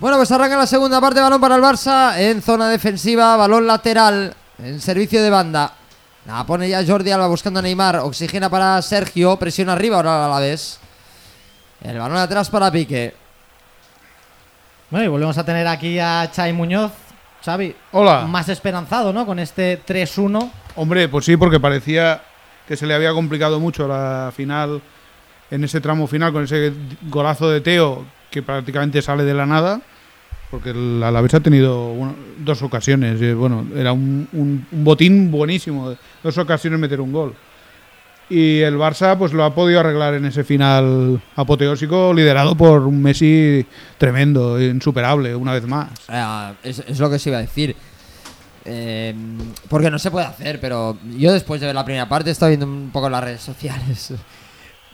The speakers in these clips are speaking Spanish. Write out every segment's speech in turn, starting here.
Bueno, pues arranca la segunda parte, balón para el Barça en zona defensiva, balón lateral en servicio de banda. La pone ya Jordi Alba buscando a Neymar, oxigena para Sergio, presiona arriba ahora a la vez. El balón atrás para Pique. Bueno, y volvemos a tener aquí a Xavi Muñoz. Xavi, Hola. más esperanzado, ¿no? Con este 3-1. Hombre, pues sí, porque parecía que se le había complicado mucho la final en ese tramo final con ese golazo de Teo que prácticamente sale de la nada. Porque el Alavés ha tenido dos ocasiones. y, bueno, era un, botín buenísimo. Dos ocasiones meter un gol. Y el Barça pues lo ha podido arreglar en ese final apoteósico liderado por un Messi tremendo, insuperable, una vez más. Ah, es, es lo que se iba a decir. Eh, porque no se puede hacer, pero yo después de ver la primera parte he estado viendo un poco las redes sociales.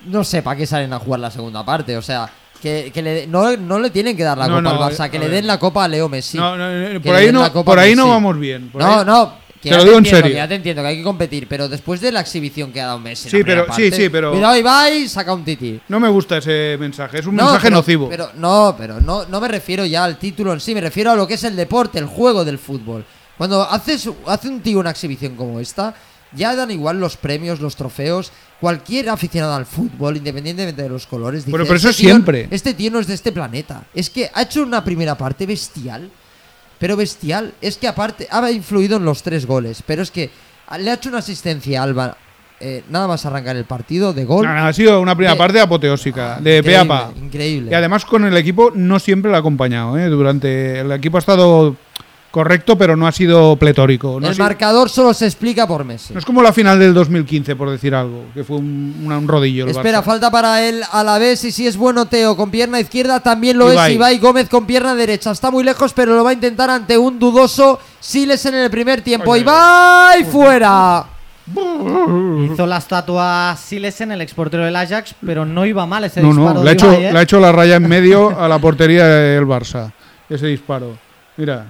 No sé para qué salen a jugar la segunda parte. O sea, que, que le- no, no le tienen que dar la No, copa no, al Barça, que le den la copa a Leo Messi. No, no, no, Que por ahí la no, por ahí no vamos bien. por No, ahí- no. Que Te lo digo en entiendo, serio. que ya te entiendo que hay que competir, pero después de la exhibición que ha dado Messi. en Sí, la primera pero- sí, parte, sí, pero- Cuidado, Ibai, saca un titi. No me gusta ese mensaje, es un mensaje pero- nocivo. Pero no, pero no, no me refiero ya al título en sí, me refiero a lo que es el deporte, el juego del fútbol. Cuando haces, hace un tío una exhibición como esta, ya dan igual los premios, los trofeos. Cualquier aficionado al fútbol, independientemente de los colores, dice, Pero- pero eso "Este tío- siempre". Este tío no es de este planeta. Es que ha hecho una primera parte bestial. Pero bestial. Es que aparte ha influido en los tres goles. Pero es que le ha hecho una asistencia a Alba. eh, nada más arrancar el partido de gol. No, no, ha sido una primera De- parte apoteósica, de pe increíble, a pa. Increíble. Y además con el equipo no siempre lo ha acompañado. ¿eh? Durante el equipo ha estado correcto, pero no ha sido pletórico. No, el sido- marcador solo se explica por Messi. no es como la final del 2015, por decir algo, que fue un, una- un rodillo. el Espera, Barça. falta para él a la vez y si es bueno Teo con pierna izquierda también lo Ibai. es Ibai Gómez con pierna derecha. Está muy lejos pero lo va a intentar ante un dudoso Siles en el primer tiempo. Oye. Ibai fuera. Hizo la estatua Silesen, el exportero del Ajax, pero no iba mal ese No, disparo. no, le ha, hecho, ¿eh? le ha hecho la raya en medio a la portería del Barça. Ese disparo. Mira,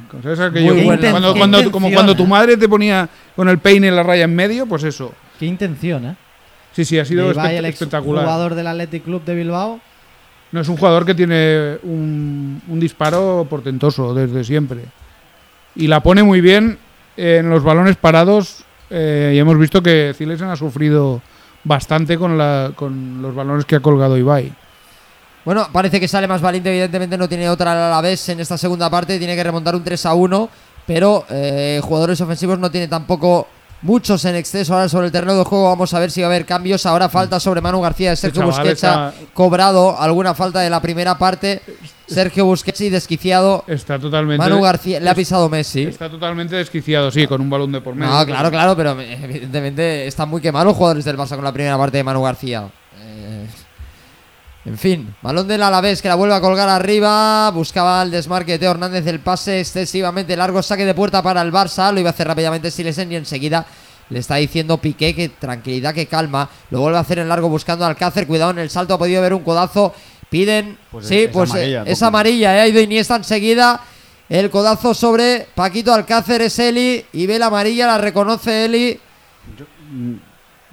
cuando, cuando- como cuando tu madre te ponía con el peine la raya en medio, pues eso. Qué intención, ¿eh? Sí, sí, ha sido De Ibai, espect- el espectacular. jugador del Athletic Club de Bilbao. No es un jugador que tiene un, un disparo portentoso desde siempre. Y la pone muy bien en los balones parados. eh, y hemos visto que Zilesen ha sufrido bastante con, la, con los balones que ha colgado Ibai. Bueno, parece que sale más valiente, evidentemente no tiene otra a la vez en esta segunda parte, tiene que remontar un 3 a 1, pero eh, jugadores ofensivos no tiene tampoco muchos en exceso ahora sobre el terreno de juego, vamos a ver si va a haber cambios, ahora falta sobre Manu García de Sergio Busquets está- cobrado alguna falta de la primera parte, Sergio Busquets y desquiciado, Está totalmente, Manu García, le ha pisado Messi. está totalmente desquiciado, sí, con un balón de por medio. No, claro, claro, pero eh, evidentemente están muy quemados los jugadores del Barça con la primera parte de Manu García. Eh, en fin, balón del Alavés que la vuelve a colgar arriba. Buscaba el desmarque de Teo Hernández, el pase excesivamente largo, saque de puerta para el Barça. Lo iba a hacer rápidamente Silesen y enseguida le está diciendo Piqué que tranquilidad, que calma. Lo vuelve a hacer en largo buscando a Alcácer. Cuidado en el salto, ha podido ver un codazo. Piden, Pues sí, es pues amarilla, eh, es amarilla. eh, Ha ido Iniesta enseguida. El codazo sobre Paquito Alcácer es Eli y ve la amarilla, la reconoce Eli. Yo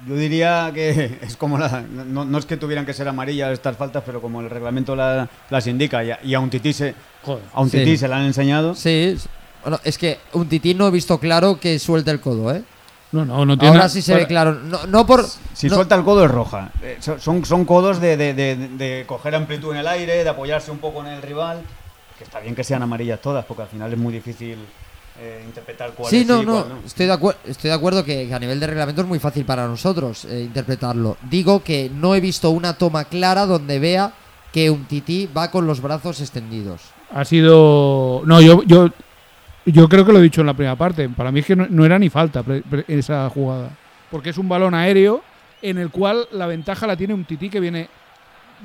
diría que es como la. No, no es que tuvieran que ser amarillas estas faltas, pero como el reglamento la- las indica y a, y a un tití se, Joder. a un Sí. tití se la han enseñado. Sí, bueno, es que un tití no he visto claro que suelte el codo, ¿eh? No, no, no tiene Ahora sí se ve claro. No, no por. Si no- suelta el codo es roja. Eh, so- Son, son codos de, de- de- de coger amplitud en el aire, de apoyarse un poco en el rival. Que está bien que sean amarillas todas, porque al final es muy difícil eh, interpretar cuál Sí, es no, y no, cuál no. Estoy, de acuer- estoy de acuerdo que, que a nivel de reglamento es muy fácil para nosotros eh, interpretarlo. Digo que no he visto una toma clara donde vea que un tití va con los brazos extendidos. Ha sido. No, yo, yo, yo creo que lo he dicho en la primera parte. Para mí es que no, no era ni falta pre- pre- esa jugada. Porque es un balón aéreo en el cual la ventaja la tiene un tití que viene.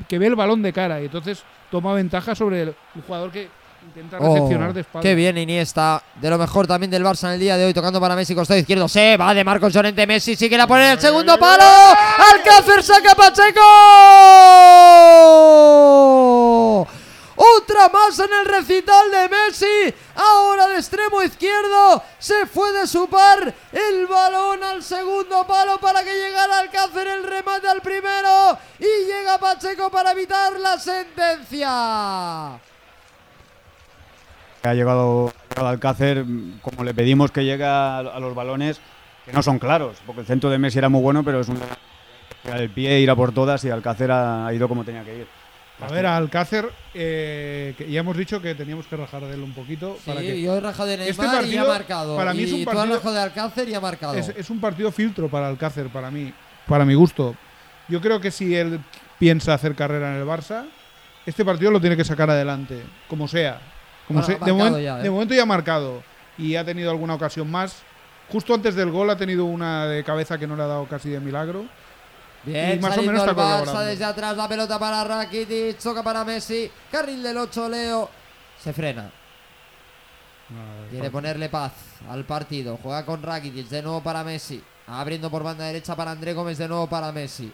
que ve el balón de cara y entonces toma ventaja sobre el, un jugador que intenta Oh, recepcionar de espalda. Qué bien Iniesta, de lo mejor también del Barça en el día de hoy, tocando para Messi, costado izquierdo, se va de Marcos Llorente, Messi sigue la pone en el segundo palo, Alcácer saca Pacheco, otra más en el recital de Messi, ahora de extremo izquierdo, se fue de su par, el balón al segundo palo para que llegara Alcácer, el remate al primero, y llega Pacheco para evitar la sentencia. Ha llegado, ha llegado Alcácer, como le pedimos que llegue a, a los balones, que no son claros, porque el centro de Messi era muy bueno, pero es un el pie, ir a por todas y Alcácer ha, ha ido como tenía que ir. A ver, a Alcácer, eh, que ya hemos dicho que teníamos que rajar de él un poquito. Sí, para que yo he rajado de Neymar Este y partido, ha marcado. para mí es un y tú has partido- rajado de Alcácer y ha marcado. es, es un partido filtro para Alcácer, para mí, para mi gusto. Yo creo que si él piensa hacer carrera en el Barça, este partido lo tiene que sacar adelante, como sea. Como Bueno, de, ya, ¿eh? de momento ya ha marcado y ha tenido alguna ocasión más. Justo antes del gol ha tenido una de cabeza que no le ha dado casi de milagro. Bien, y más o menos está el Barça desde atrás, la pelota para Rakitic, toca para Messi, carril del 8, Leo, se frena. Quiere ponerle paz al partido. Juega con Rakitic, de nuevo para Messi. Abriendo por banda derecha para André Gómez, de nuevo para Messi.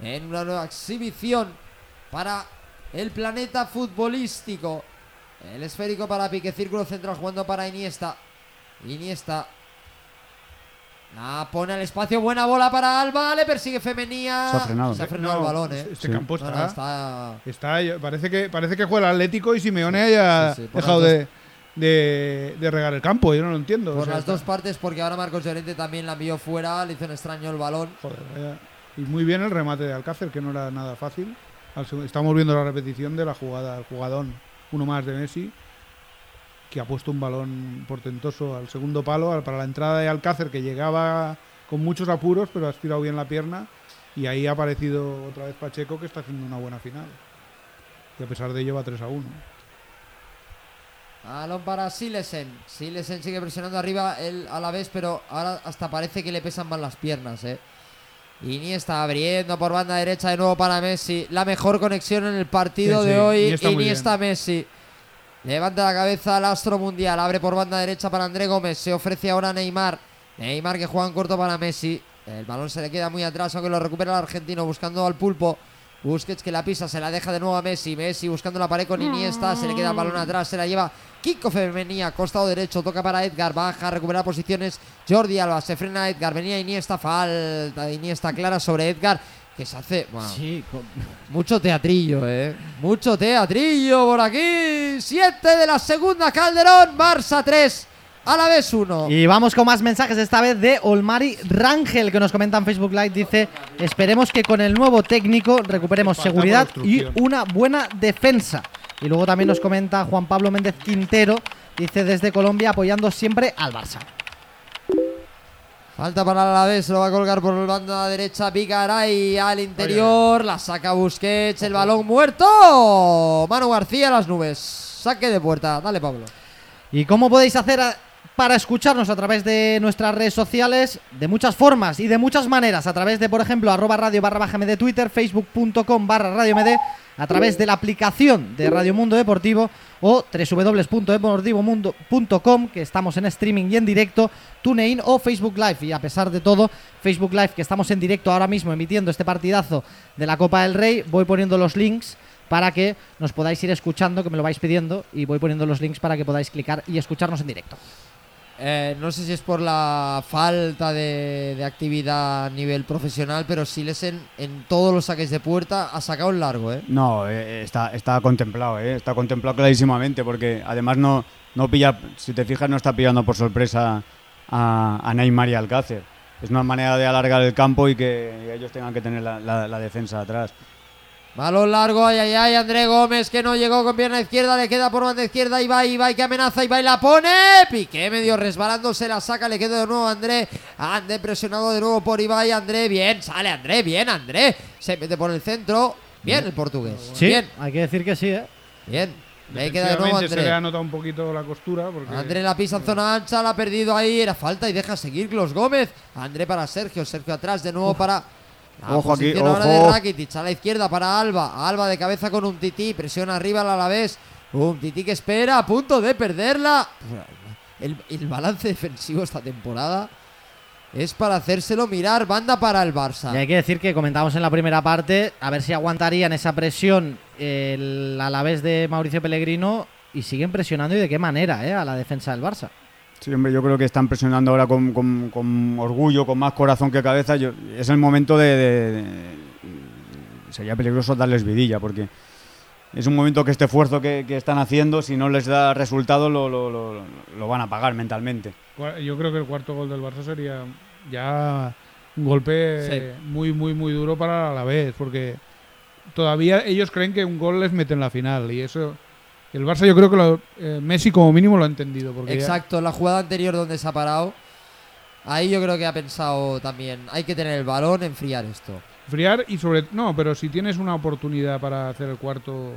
En una nueva exhibición para el planeta futbolístico. El esférico para Pique, círculo central jugando para Iniesta. Iniesta. La pone al espacio, buena bola para Alba, le persigue Femenía. Se ha frenado. Se ha frenado No, el balón, eh. Este Sí. campo está. no, está parece que parece que juega el Atlético y Simeone haya Sí, sí, por dejado de, de, de regar el campo. Yo no lo entiendo. o Por sea, las está- dos partes, porque ahora Marcos Llorente también la envió fuera, le hizo un extraño el balón. joder, vaya. Y muy bien el remate de Alcácer, que no era nada fácil. Estamos viendo la repetición de la jugada, el jugadón, uno más de Messi, que ha puesto un balón portentoso al segundo palo al- para la entrada de Alcácer, que llegaba con muchos apuros, pero ha estirado bien la pierna. Y ahí ha aparecido otra vez Pacheco, que está haciendo una buena final. Y a pesar de ello va 3 a 1. Balón para Silesen. Silesen sigue presionando arriba él a la vez, pero ahora hasta parece que le pesan más las piernas, eh. Iniesta abriendo por banda derecha de nuevo para Messi. La mejor conexión en el partido Sí, de sí, hoy. Iniesta Iniesta Messi. Levanta la cabeza al astro mundial. Abre por banda derecha para André Gómez. Se ofrece ahora Neymar. Neymar que juega en corto para Messi. El balón se le queda muy atrás, aunque lo recupera el argentino buscando al pulpo. Busquets que la pisa, se la deja de nuevo a Messi. Messi buscando la pared con Iniesta. Se le queda el balón atrás, se la lleva Kiko Femenía, costado derecho. Toca para Edgar, baja, recupera posiciones. Jordi Alba, se frena Edgar. Venía Iniesta, falta de Iniesta clara sobre Edgar. Que se hace. bueno, Sí, con- mucho teatrillo, eh. Mucho teatrillo por aquí. Siete de la segunda, Calderón. Barça 3. A la vez 1. Y vamos con más mensajes, esta vez de Olmari Rangel, que nos comenta en Facebook Live. Dice: Esperemos que con el nuevo técnico recuperemos seguridad y una buena defensa. Y luego también nos comenta Juan Pablo Méndez Quintero. Dice desde Colombia apoyando siempre al Barça. Falta para el Alavés, lo va a colgar por la banda derecha Vigaray al interior, la saca Busquets, el balón muerto. Manu García a las nubes. Saque de puerta. Dale, Pablo. ¿Y cómo podéis hacer a- para escucharnos a través de nuestras redes sociales? De muchas formas y de muchas maneras. A través de, por ejemplo, arroba radio barra baja de Twitter, facebook.com barra radio md, a través de la aplicación de Radio Mundo Deportivo o www.deportivomundo.com, que estamos en streaming y en directo, TuneIn o Facebook Live. Y a pesar de todo, Facebook Live, que estamos en directo ahora mismo emitiendo este partidazo de la Copa del Rey, voy poniendo los links para que nos podáis ir escuchando, que me lo vais pidiendo, y voy poniendo los links para que podáis clicar y escucharnos en directo. Eh, no sé si es por la falta de, actividad a nivel profesional, pero Silesen en todos los saques de puerta ha sacado un largo, ¿eh? No, eh, está, está contemplado, eh, está contemplado clarísimamente, porque además no, no pilla, si te fijas, no está pillando por sorpresa a, Neymar y Alcácer. Es una manera de alargar el campo y que ellos tengan que tener la- la defensa atrás. Balón largo, ay, ay, ay, André Gómez que no llegó con pierna izquierda, le queda por banda izquierda, Ibai, Ibai que amenaza, Ibai la pone, Piqué medio resbalándose, la saca, le queda de nuevo a André, André presionado de nuevo por Ibai, André, bien, sale André, bien, André, se mete por el centro, bien el portugués, bien, hay que decir que sí, ¿eh? bien, le queda de nuevo Defensivamente se le ha André. notado un poquito la costura. Porque André la pisa en zona ancha, la ha perdido ahí, era falta y deja seguir los Gómez. André para Sergio, Sergio atrás de nuevo para. La Ojo aquí, posición ahora de ojo. Rakitic a la izquierda para Alba. Alba de cabeza con un tití, presiona arriba al Alavés. Un tití que espera, a punto de perderla. El, el balance defensivo esta temporada es para hacérselo mirar. Banda para el Barça. Y hay que decir que comentábamos en la primera parte, a ver si aguantarían esa presión el Alavés de Mauricio Pellegrino y siguen presionando y de qué manera, ¿eh? A la defensa del Barça. Sí, hombre, yo creo que están presionando ahora con, con- con orgullo, con más corazón que cabeza. Yo- es el momento de, de- de- Sería peligroso darles vidilla, porque es un momento que este esfuerzo que, que están haciendo, si no les da resultado, lo, lo- lo- lo van a pagar mentalmente. Yo creo que el cuarto gol del Barça sería ya un golpe Sí. muy, muy, muy duro para la vez, porque todavía ellos creen que un gol les mete en la final y eso. El Barça yo creo que lo- eh, Messi como mínimo lo ha entendido. Porque ya- Exacto, la jugada anterior donde se ha parado. Ahí yo creo que ha pensado también, hay que tener el balón, enfriar esto. Friar y sobre no, pero si tienes una oportunidad para hacer el cuarto,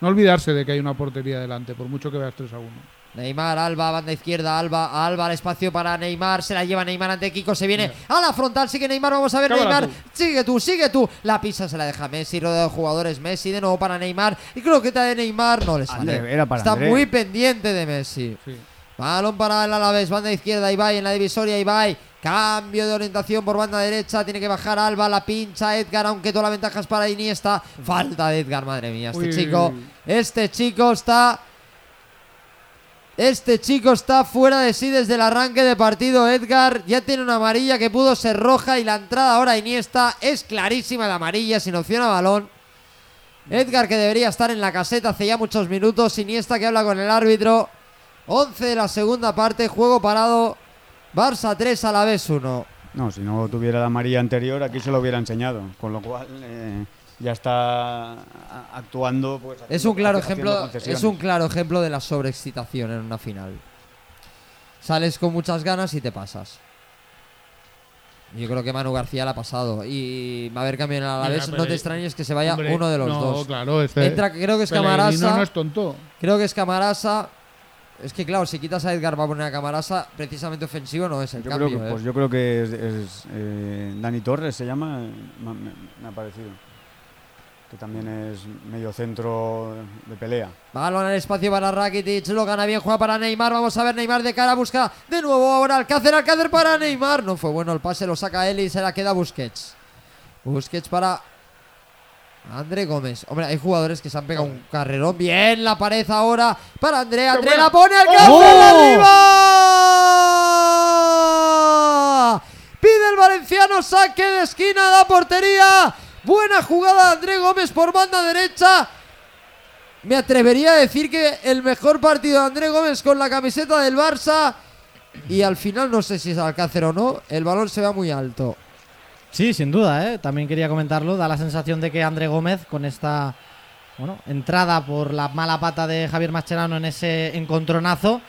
no olvidarse de que hay una portería delante, por mucho que veas 3 a 1. Neymar, Alba, banda izquierda, Alba, Alba al espacio para Neymar, se la lleva Neymar ante Kiko, se viene a la frontal, sigue Neymar, vamos a ver Neymar, tú. sigue tú, sigue tú, la pisa se la deja Messi, rodeado de jugadores Messi, de nuevo para Neymar, y creo que está de Neymar no le sale, André, era para está André. muy pendiente de Messi. Sí. Balón para el Alavés, banda izquierda, Ibai en la divisoria, Ibai. Cambio de orientación por banda derecha, tiene que bajar Alba, la pincha Edgar, aunque toda la ventaja es para Iniesta. Falta de Edgar, madre mía, este Uy. chico, este chico está... Este chico está fuera de sí desde el arranque de partido. Edgar ya tiene una amarilla que pudo ser roja y la entrada ahora Iniesta es clarísima de amarilla sin opción a balón. Edgar que debería estar en la caseta hace ya muchos minutos. Iniesta que habla con el árbitro. 11 de la segunda parte, juego parado. Barça 3 a la vez 1. No, si no tuviera la amarilla anterior, aquí se lo hubiera enseñado. Con lo cual, eh, ya está a- actuando. Pues, Es un claro ejemplo, es un claro ejemplo de la sobreexcitación en una final. Sales con muchas ganas y te pasas. Yo creo que Manu García la ha pasado y va a haber cambio en el Alavés. Mira, No te extrañes que se vaya Hombre, uno de los no, dos. claro, este Entra, creo que es Camarasa. no es tonto. Creo que es Camarasa. Es que claro, si quitas a Edgar va a poner a Camarasa, precisamente ofensivo no es el Yo cambio. creo, que, ¿eh? pues yo creo que es, es, eh, Dani Torres, se llama, me, me- me ha parecido. Que también es medio centro de pelea. Balón al espacio para Rakitic, lo gana bien, juega para Neymar, vamos a ver Neymar de cara, busca de nuevo ahora Alcácer, Alcácer para Neymar, no fue bueno el pase, lo saca él y se la queda Busquets. Busquets para André Gómez. Hombre, hay jugadores que se han pegado un carrerón, bien la pared ahora para André, André la pone ¡Oh! Alcácer arriba. Pide el valenciano saque de esquina de la portería. Buena jugada de André Gómez por banda derecha. Me atrevería a decir que el mejor partido de André Gómez con la camiseta del Barça. Y al final no sé si es Alcácer o no. El balón se va muy alto. Sí, sin duda, ¿eh? también quería comentarlo. Da la sensación de que André Gómez, con esta bueno, entrada por la mala pata de Javier Mascherano en ese encontronazo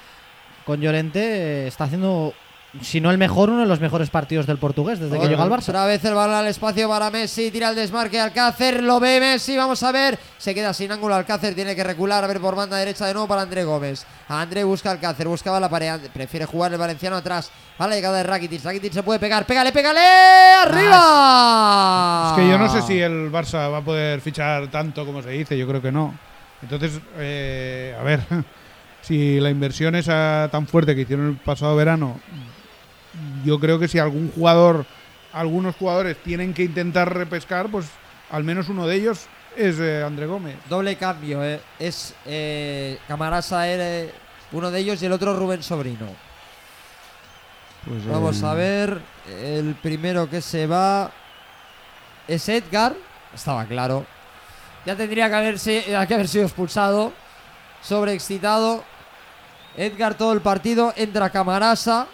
con Llorente, eh, está haciendo, si no el mejor, uno de los mejores partidos del portugués desde que llegó al Barça. Otra vez el balón al espacio para Messi. Tira el desmarque Alcácer. Lo ve Messi. Vamos a ver. Se queda sin ángulo Alcácer. Tiene que recular. A ver por banda derecha de nuevo para André Gómez. André busca Alcácer. Buscaba la pared. Prefiere jugar el valenciano atrás. A la llegada de Rakitic. Rakitic se puede pegar. Pégale, pégale. ¡Arriba! Es que yo no sé si el Barça va a poder fichar tanto como se dice, yo creo que no. Entonces, eh, a ver, si la inversión esa tan fuerte que hicieron el pasado verano, yo creo que si algún jugador, algunos jugadores tienen que intentar repescar, pues al menos uno de ellos es eh, André Gómez. Doble cambio, eh. es eh, Camarasa era uno de ellos y el otro Rubén Sobrino. Pues, Vamos eh, a ver, el primero que se va es Edgar, estaba claro. Ya tendría que, haberse, que haber sido expulsado, sobreexcitado. Edgar todo el partido, entra Camarasa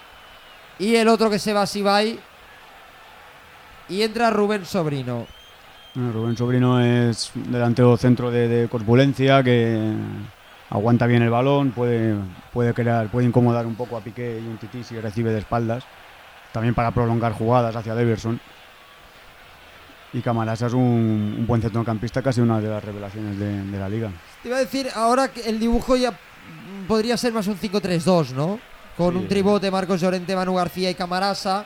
y el otro que se va es Ibai y entra Rubén Sobrino. Rubén Sobrino es delantero centro de, de corpulencia que aguanta bien el balón, puede, puede crear, puede incomodar un poco a Piqué y un Tití si recibe de espaldas, también para prolongar jugadas hacia Deverson. Y Camarasa es un, un buen centrocampista, casi una de las revelaciones de, de la liga. Te iba a decir, ahora que el dibujo ya podría ser más un 5-3-2, ¿no? Con Sí. un tribote, Marcos Llorente, Manu García y Camarasa.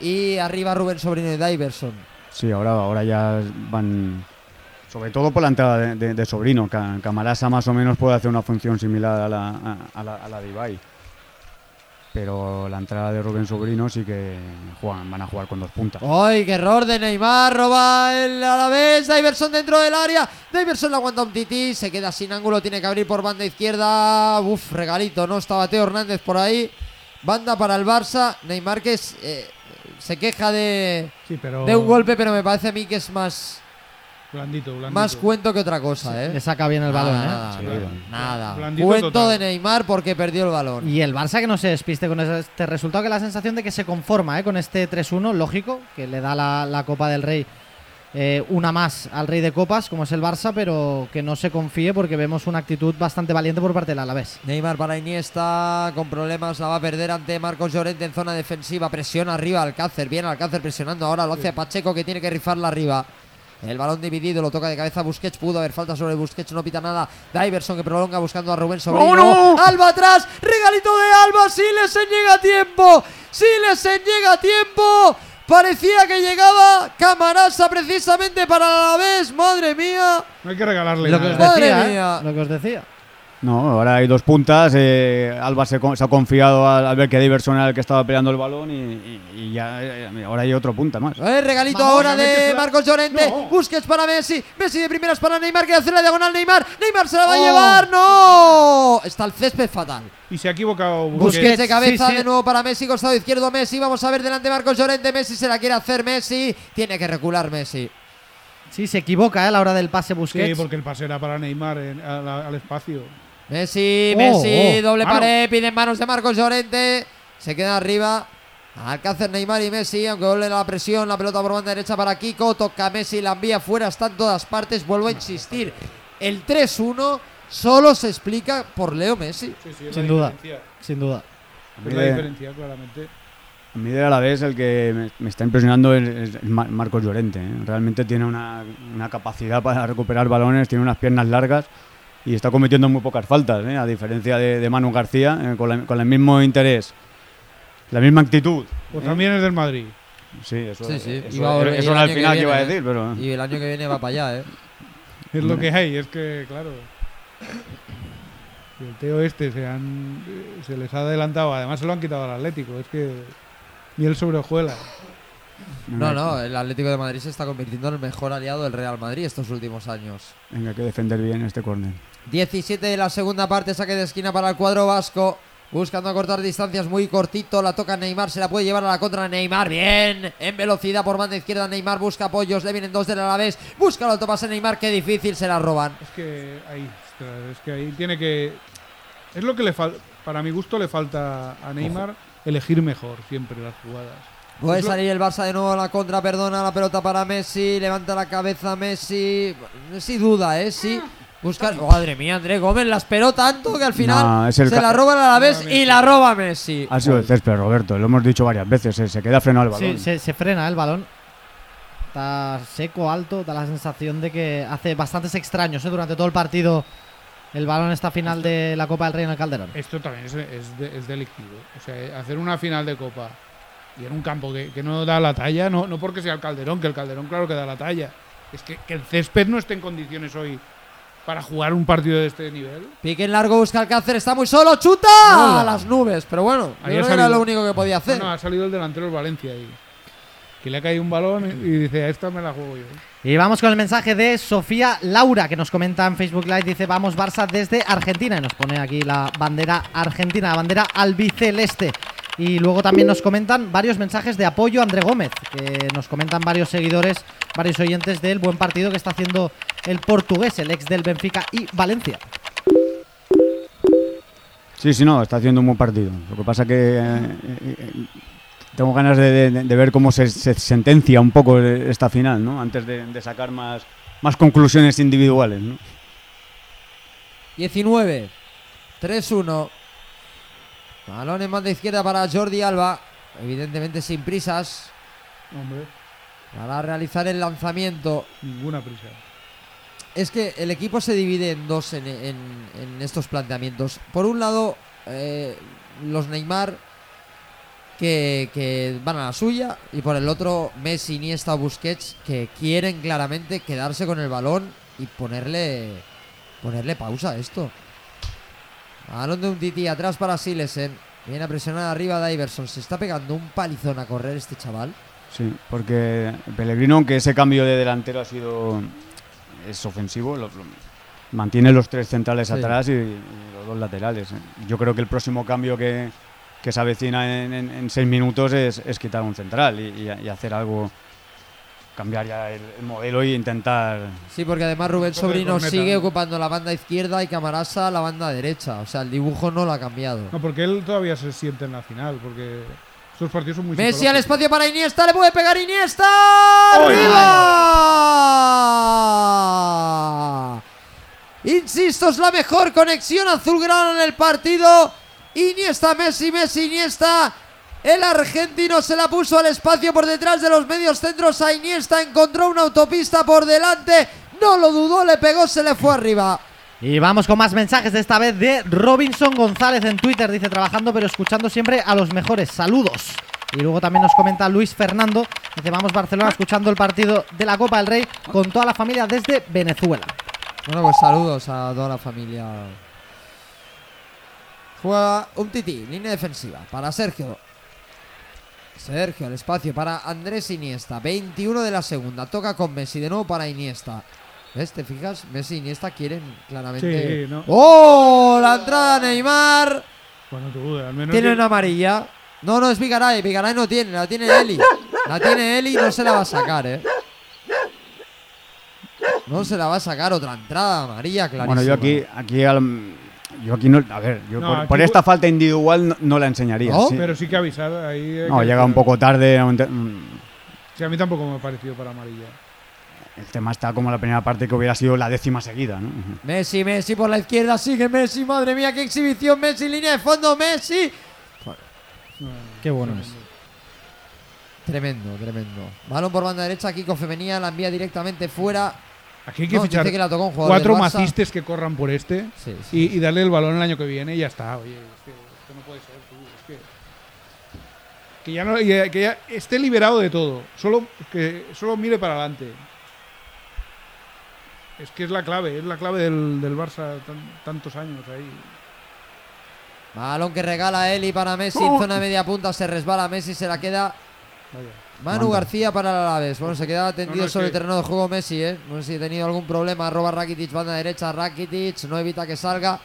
Y arriba Rubén Sobrino y Diverson. Sí, ahora, ahora ya van, sobre todo por la entrada de, de- de Sobrino. Ca- Camarasa más o menos puede hacer una función similar a la, a, a la, a la de Ibai. Pero la entrada de Rubén Sobrino sí que juegan, van a jugar con dos puntas. ¡Ay, qué error de Neymar! Roba el Alavés. Diverson dentro del área. Diverson la aguanta un tití. Se queda sin ángulo. Tiene que abrir por banda izquierda. Uf, regalito, ¿no? Estaba Teo Hernández por ahí. Banda para el Barça. Neymar que es, eh, se queja de, Sí, pero de un golpe, pero me parece a mí que es más Blandito, blandito. Más cuento que otra cosa, ¿eh? Le saca bien el balón, ¿eh? Nada, Sí, nada, bueno. nada. Blandito Cuento total. de Neymar porque perdió el balón. Y el Barça que no se despiste con este resultado, que la sensación de que se conforma ¿eh? con este 3-1, lógico, que le da la, la Copa del Rey eh, una más al Rey de Copas, como es el Barça, pero que no se confíe porque vemos una actitud bastante valiente por parte del Alavés. Neymar para Iniesta, con problemas, la va a perder ante Marcos Llorente en zona defensiva. Presiona arriba Alcácer, bien Alcácer presionando. Ahora lo hace Pacheco que tiene que rifarla arriba. El balón dividido, lo toca de cabeza Busquets. Pudo haber falta sobre Busquets, no pita nada. Diverson que prolonga buscando a Rubén Sobrino. Alba atrás, regalito de Alba. Silesen llega a tiempo. Silesen llega a tiempo. Parecía que llegaba Camarasa precisamente para la vez. Madre mía. No hay que regalarle Lo que os nada. Madre decía, ¿eh? mía. Lo que os decía. No, ahora hay dos puntas. eh, Alba se, con- se ha confiado al, al ver que Diverson era el que estaba peleando el balón y, y- y ya eh, ahora hay otro punta más. Eh, regalito Vamos, ahora a de. Marcos Llorente. No. Busquets para Messi. Messi de primeras para Neymar. Quiere hacer la diagonal Neymar. Neymar se la va a Oh. llevar. ¡No! Está el césped fatal. Y se ha equivocado Busquets, Busquets. de cabeza sí, sí. de nuevo para Messi. Costado izquierdo Messi. Vamos a ver delante Marcos Llorente. Messi se la quiere hacer Messi. Tiene que recular Messi. Sí, se equivoca ¿eh? a la hora del pase Busquets. Sí, porque el pase era para Neymar en- al espacio. Messi, Oh, Messi, oh. doble Mano. pared, pide en manos de Marcos Llorente. Se queda arriba. Alcácer Neymar y Messi, aunque doble la presión, la pelota por banda derecha para Kiko, toca Messi, la envía fuera, está en todas partes, vuelvo a insistir. El 3-1 solo se explica por Leo Messi. Sí, sí, Sin duda. Sin duda. A Es mí la diferencia, claramente. A mí de a la vez el que me, me está impresionando es, es Mar- Marcos Llorente. ¿eh? Realmente tiene una, una capacidad para recuperar balones, tiene unas piernas largas y está cometiendo muy pocas faltas, ¿eh? a diferencia de, de Manu García, eh, con, la- con el mismo interés, la misma actitud. Pues ¿eh? también es del Madrid. Sí, eso, Sí, sí. eso, a el era que final que iba a viene, decir, pero... Y el año que viene va para allá, ¿eh? Es lo que hay, es que, claro. El Teo este se, han, eh, se les ha adelantado. Además, se lo han quitado al Atlético. Es que. Miel sobre hojuelas. No, no, el Atlético de Madrid se está convirtiendo en el mejor aliado del Real Madrid estos últimos años. Venga, hay que defender bien este córner. 17 de la segunda parte, saque de esquina para el cuadro vasco. Buscando acortar distancias muy cortito, la toca Neymar, se la puede llevar a la contra Neymar, bien, en velocidad por banda izquierda Neymar busca apoyos, le vienen dos del Alavés, busca el autopase Neymar, qué difícil, se la roban. Es que ahí. Es que ahí tiene que. Es lo que le falta. Para mi gusto, le falta a Neymar elegir mejor siempre las jugadas. Puede salir el Barça de nuevo a la contra, perdona, la pelota para Messi, levanta la cabeza Messi, sí duda, ¿eh? Sí. Buscar, madre mía, André Gómez la esperó tanto que al final No, es el se la roban a la vez y la roba Messi. Ha sido el césped, Roberto, lo hemos dicho varias veces, se, se queda frenado el balón. Sí, se, se frena el balón. Está seco, alto, da la sensación de que hace bastantes extraños ¿eh? durante todo el partido el balón esta final de la Copa del Rey en el Calderón. Esto también es, es, de- es delictivo. O sea, hacer una final de Copa y en un campo que, que no da la talla, no, no porque sea el Calderón, que el Calderón claro que da la talla. Es que, que el césped no esté en condiciones hoy para jugar un partido de este nivel. Pique en largo, busca Alcácer, está muy solo, chuta No. a las nubes. Pero bueno, yo Ahí creo que era lo único que podía hacer. No, no, ha salido el delantero del Valencia ahí. Que le ha caído un balón y dice, a esta me la juego yo. Y vamos con el mensaje de Sofía Laura, que nos comenta en Facebook Live. Dice: Vamos Barça desde Argentina. Y nos pone aquí la bandera argentina, la bandera albiceleste. Y luego también nos comentan varios mensajes de apoyo a André Gómez, que nos comentan varios seguidores, varios oyentes del buen partido que está haciendo el portugués, el ex del Benfica y Valencia. Sí, sí, no, está haciendo un buen partido. Lo que pasa que eh, eh, tengo ganas de, de- de ver cómo se, se sentencia un poco esta final, ¿no? Antes de, de sacar más, más conclusiones individuales, ¿no? 19, 3-1. Balón en banda izquierda para Jordi Alba. Evidentemente sin prisas. Hombre, Para realizar el lanzamiento. ninguna prisa. Es que el equipo se divide en dos en, en- en estos planteamientos. Por un lado, eh, los Neymar que, que van a la suya. Y por el otro, Messi, Iniesta o Busquets que quieren claramente quedarse con el balón y ponerle, ponerle pausa a esto. Balón de un Titi atrás para Silesen. Viene a presionar arriba Diverson. Se está pegando un palizón a correr este chaval. Sí, porque Pellegrino, aunque ese cambio de delantero ha sido es ofensivo, lo- lo- mantiene los tres centrales Sí. atrás y, y los dos laterales. Yo creo que el próximo cambio que, que se avecina en, en- en seis minutos es, es quitar un central y, y- y hacer algo cambiar ya el, el modelo e intentar. Sí, porque además Rubén Sobrino sigue ocupando la banda izquierda y Camarasa la banda derecha. O sea, el dibujo no lo ha cambiado. No, porque él todavía se siente en la final, porque estos partidos son muy Messi al espacio para Iniesta, le puede pegar Iniesta. ¡Arriba! Insisto, es la mejor conexión azulgrana en el partido. Iniesta, Messi, Messi, Iniesta. El argentino se la puso al espacio por detrás de los medios centros a Iniesta. Encontró una autopista por delante. No lo dudó, le pegó, se le fue arriba. Y vamos con más mensajes de esta vez de Robinson González en Twitter. Dice trabajando pero escuchando siempre a los mejores. Saludos. Y luego también nos comenta Luis Fernando. Dice vamos Barcelona escuchando el partido de la Copa del Rey con toda la familia desde Venezuela. Bueno, pues saludos a toda la familia. Juega un tití, línea defensiva para Sergio. Sergio, el espacio para Andrés Iniesta. 21 de la segunda. Toca con Messi de nuevo para Iniesta. ¿Ves? ¿Te fijas? Messi e Iniesta quieren claramente. Sí, ¿no? ¡Oh! La entrada de Neymar. Bueno, tú, al menos. Tiene que- una amarilla. No, no es Vigaray. Vigaray no tiene. La tiene Eli. La tiene Eli y no se la va a sacar, ¿eh? No se la va a sacar otra entrada amarilla, clarísima. Bueno, yo aquí, aquí al- yo aquí no, a ver, yo No, por, esta falta individual no, no la enseñaría. ¿No? sí. Pero sí que avisar. Ahí no, que- llega un poco tarde. mm, Sí, a mí tampoco me ha parecido para amarilla. El tema está como la primera parte que hubiera sido la décima seguida, ¿no? Messi, Messi por la izquierda, sigue Messi, madre mía, qué exhibición, Messi, línea de fondo, Messi. Qué bueno es. Tremendo, tremendo. Balón por banda derecha, Kiko Femenía la envía directamente fuera. Aquí hay que No, fichar dice que la tocó un jugador cuatro macistes que corran por este Sí, sí. y, y darle el balón el año que viene y ya está. Oye, es que esto no puede ser, tú. Es que, que ya no, y- que ya esté liberado de todo. Solo que solo mire para adelante. Es que es la clave, es la clave del, del Barça tan- tantos años ahí. Balón que regala Eli para Messi en zona de media punta, se resbala Messi, se la queda Vaya. Manu Manda. García para el Alavés. Bueno, se queda tendido No, no, es sobre el terreno de juego Messi, ¿eh? No sé si ha tenido algún problema. Roba Rakitic, banda derecha, Rakitic, no evita que salga.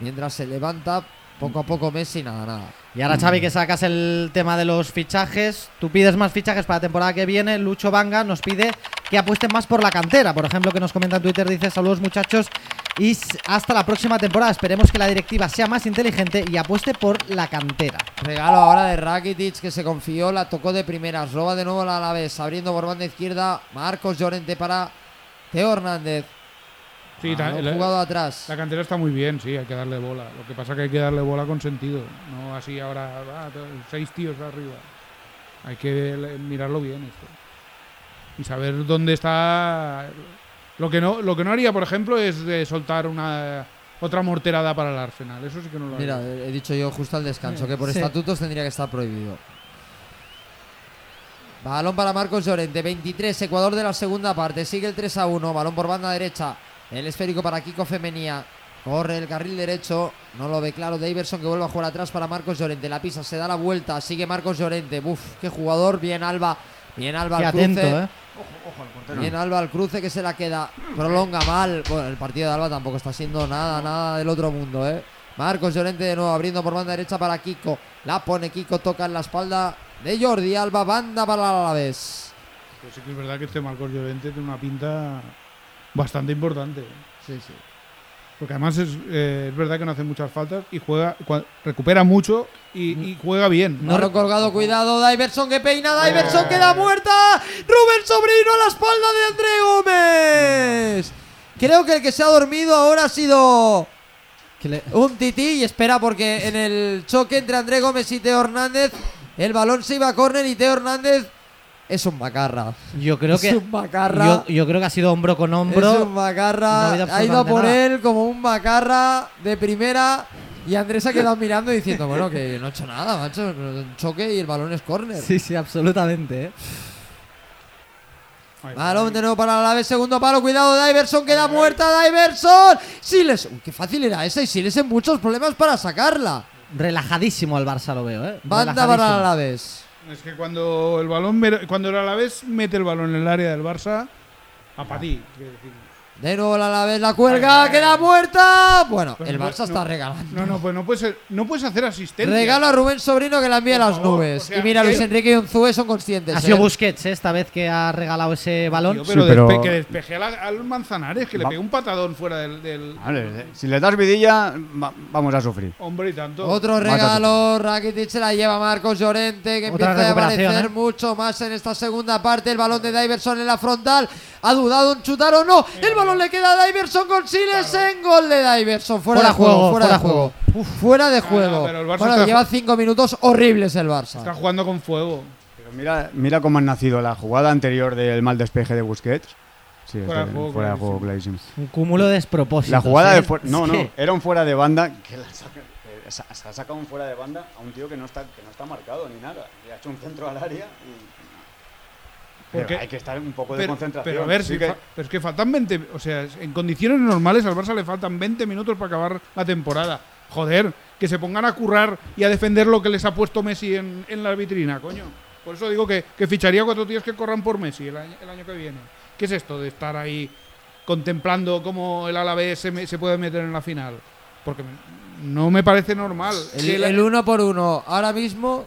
Mientras se levanta, poco a poco Messi, nada, nada. Y ahora Xavi que sacas el tema de los fichajes, tú pides más fichajes para la temporada que viene, Lucho Vanga nos pide que apuesten más por la cantera, por ejemplo que nos comenta en Twitter, dice saludos muchachos y hasta la próxima temporada, esperemos que la directiva sea más inteligente y apueste por la cantera. Regalo ahora de Rakitic que se confió, la tocó de primeras, roba de nuevo la Alavés, abriendo por banda izquierda, Marcos Llorente para Teo Hernández. Sí, la- jugado atrás. La cantera está muy bien, sí, hay que darle bola. Lo que pasa es que hay que darle bola con sentido. No así ahora, ah, seis tíos arriba. Hay que mirarlo bien esto. Y saber dónde está. Lo que no, lo que no haría, por ejemplo, es de soltar una otra morterada para el Arsenal. Eso sí que no lo haría. Mira, he dicho yo justo al descanso que por Sí. estatutos tendría que estar prohibido. Balón para Marcos Llorente, 23, Ecuador de la segunda parte, sigue el 3 a 1, balón por banda derecha, el esférico para Kiko Femenía, corre el carril derecho, no lo ve claro Daverson que vuelve a jugar atrás para Marcos Llorente, la pisa, se da la vuelta, sigue Marcos Llorente, uf, qué jugador, bien Alba, bien Alba Qué al cruce, atento, ¿eh? Bien Alba al cruce que se la queda. Prolonga mal. Bueno, el partido de Alba tampoco está siendo nada, nada del otro mundo, ¿eh? Marcos Llorente de nuevo abriendo por banda derecha para Kiko. La pone Kiko, toca en la espalda de Jordi Alba. Banda para el Alavés. Pero sí que es verdad que este Marcos Llorente tiene una pinta bastante importante. Sí, sí. Porque además es, eh, es verdad que no hace muchas faltas y juega, recupera mucho y, y juega bien. No lo colgado, cuidado. Diverson que peina. Diverson queda muerta. Rubén Sobrino a la espalda de André Gómez. Creo que el que se ha dormido ahora ha sido le- Un tití y espera porque en el choque entre André Gómez y Teo Hernández el balón se iba a córner y Teo Hernández es un macarra. Yo creo es que un macarra. yo, yo creo que ha sido hombro con es hombro. un macarra. no ha ido a por él como un macarra de primera y Andrés ha quedado mirando y diciendo, bueno, que no ha hecho nada, macho. Un choque y el balón es córner. Sí, sí, absolutamente, ¿eh? Balón de nuevo para la vez, segundo palo, cuidado, Diverson queda muerta, Diverson. Siles, uy, qué fácil era esa y Siles en muchos problemas para sacarla. Relajadísimo al Barça lo veo, ¿eh? Banda para la vez. Es que cuando el balón cuando el Alavés mete el balón en el área del Barça, a para ti. quiero. De nuevo la Alavés la cuelga, queda muerta. Bueno, Pues el no- Barça no- está regalando. No, no, pues no puedes, ser- no puedes hacer asistencia. Regalo a Rubén Sobrino que la envía a las favor, nubes. o sea, y mira, que- Luis Enrique y Unzúe son conscientes. Ha ¿eh? sido Busquets ¿eh? esta vez que ha regalado ese balón. Tío, pero, Sí, pero- despe- que despeje al Manzanares, que le pegue un patadón fuera del. del- Vale, si le das vidilla, va- vamos a sufrir. Hombre, y tanto. Otro regalo, Rakitic se la lleva Marcos Llorente, que Otra empieza a aparecer ¿eh? mucho más en esta segunda parte. El balón de Diverson en la frontal. Ha dudado en chutar o no. El balón le queda a Diverson con Siles en gol de Diverson. Fuera, Fuera de juego, juego, fuera de fuera juego. fuera de no, juego. pero el Barça bueno, lleva cinco minutos horribles el Barça. Está jugando con fuego. Pero mira, mira cómo han nacido la jugada anterior del mal despeje de Busquets. Sí, Fuera este- de juego, fuera de juego clarísimo. Un cúmulo de despropósitos. La jugada ¿eh? de fuera. No, no, era un fuera de banda que la saca- sa- se ha sacado un fuera de banda a un tío que no está, que no está marcado ni nada. Le ha hecho un centro al área y. Porque- hay que estar un poco de Pero, concentración. pero a ver, Sí si que- pero es que faltan 20. O sea, en condiciones normales al Barça le faltan 20 minutos para acabar la temporada. Joder, que se pongan a currar y a defender lo que les ha puesto Messi en, en la vitrina, coño. Por eso digo que, que ficharía cuatro tíos que corran por Messi el año, el año que viene. ¿Qué es esto de estar ahí contemplando cómo el Alavés se, me- se puede meter en la final? Porque me- no me parece normal. El, uno por uno. Ahora mismo,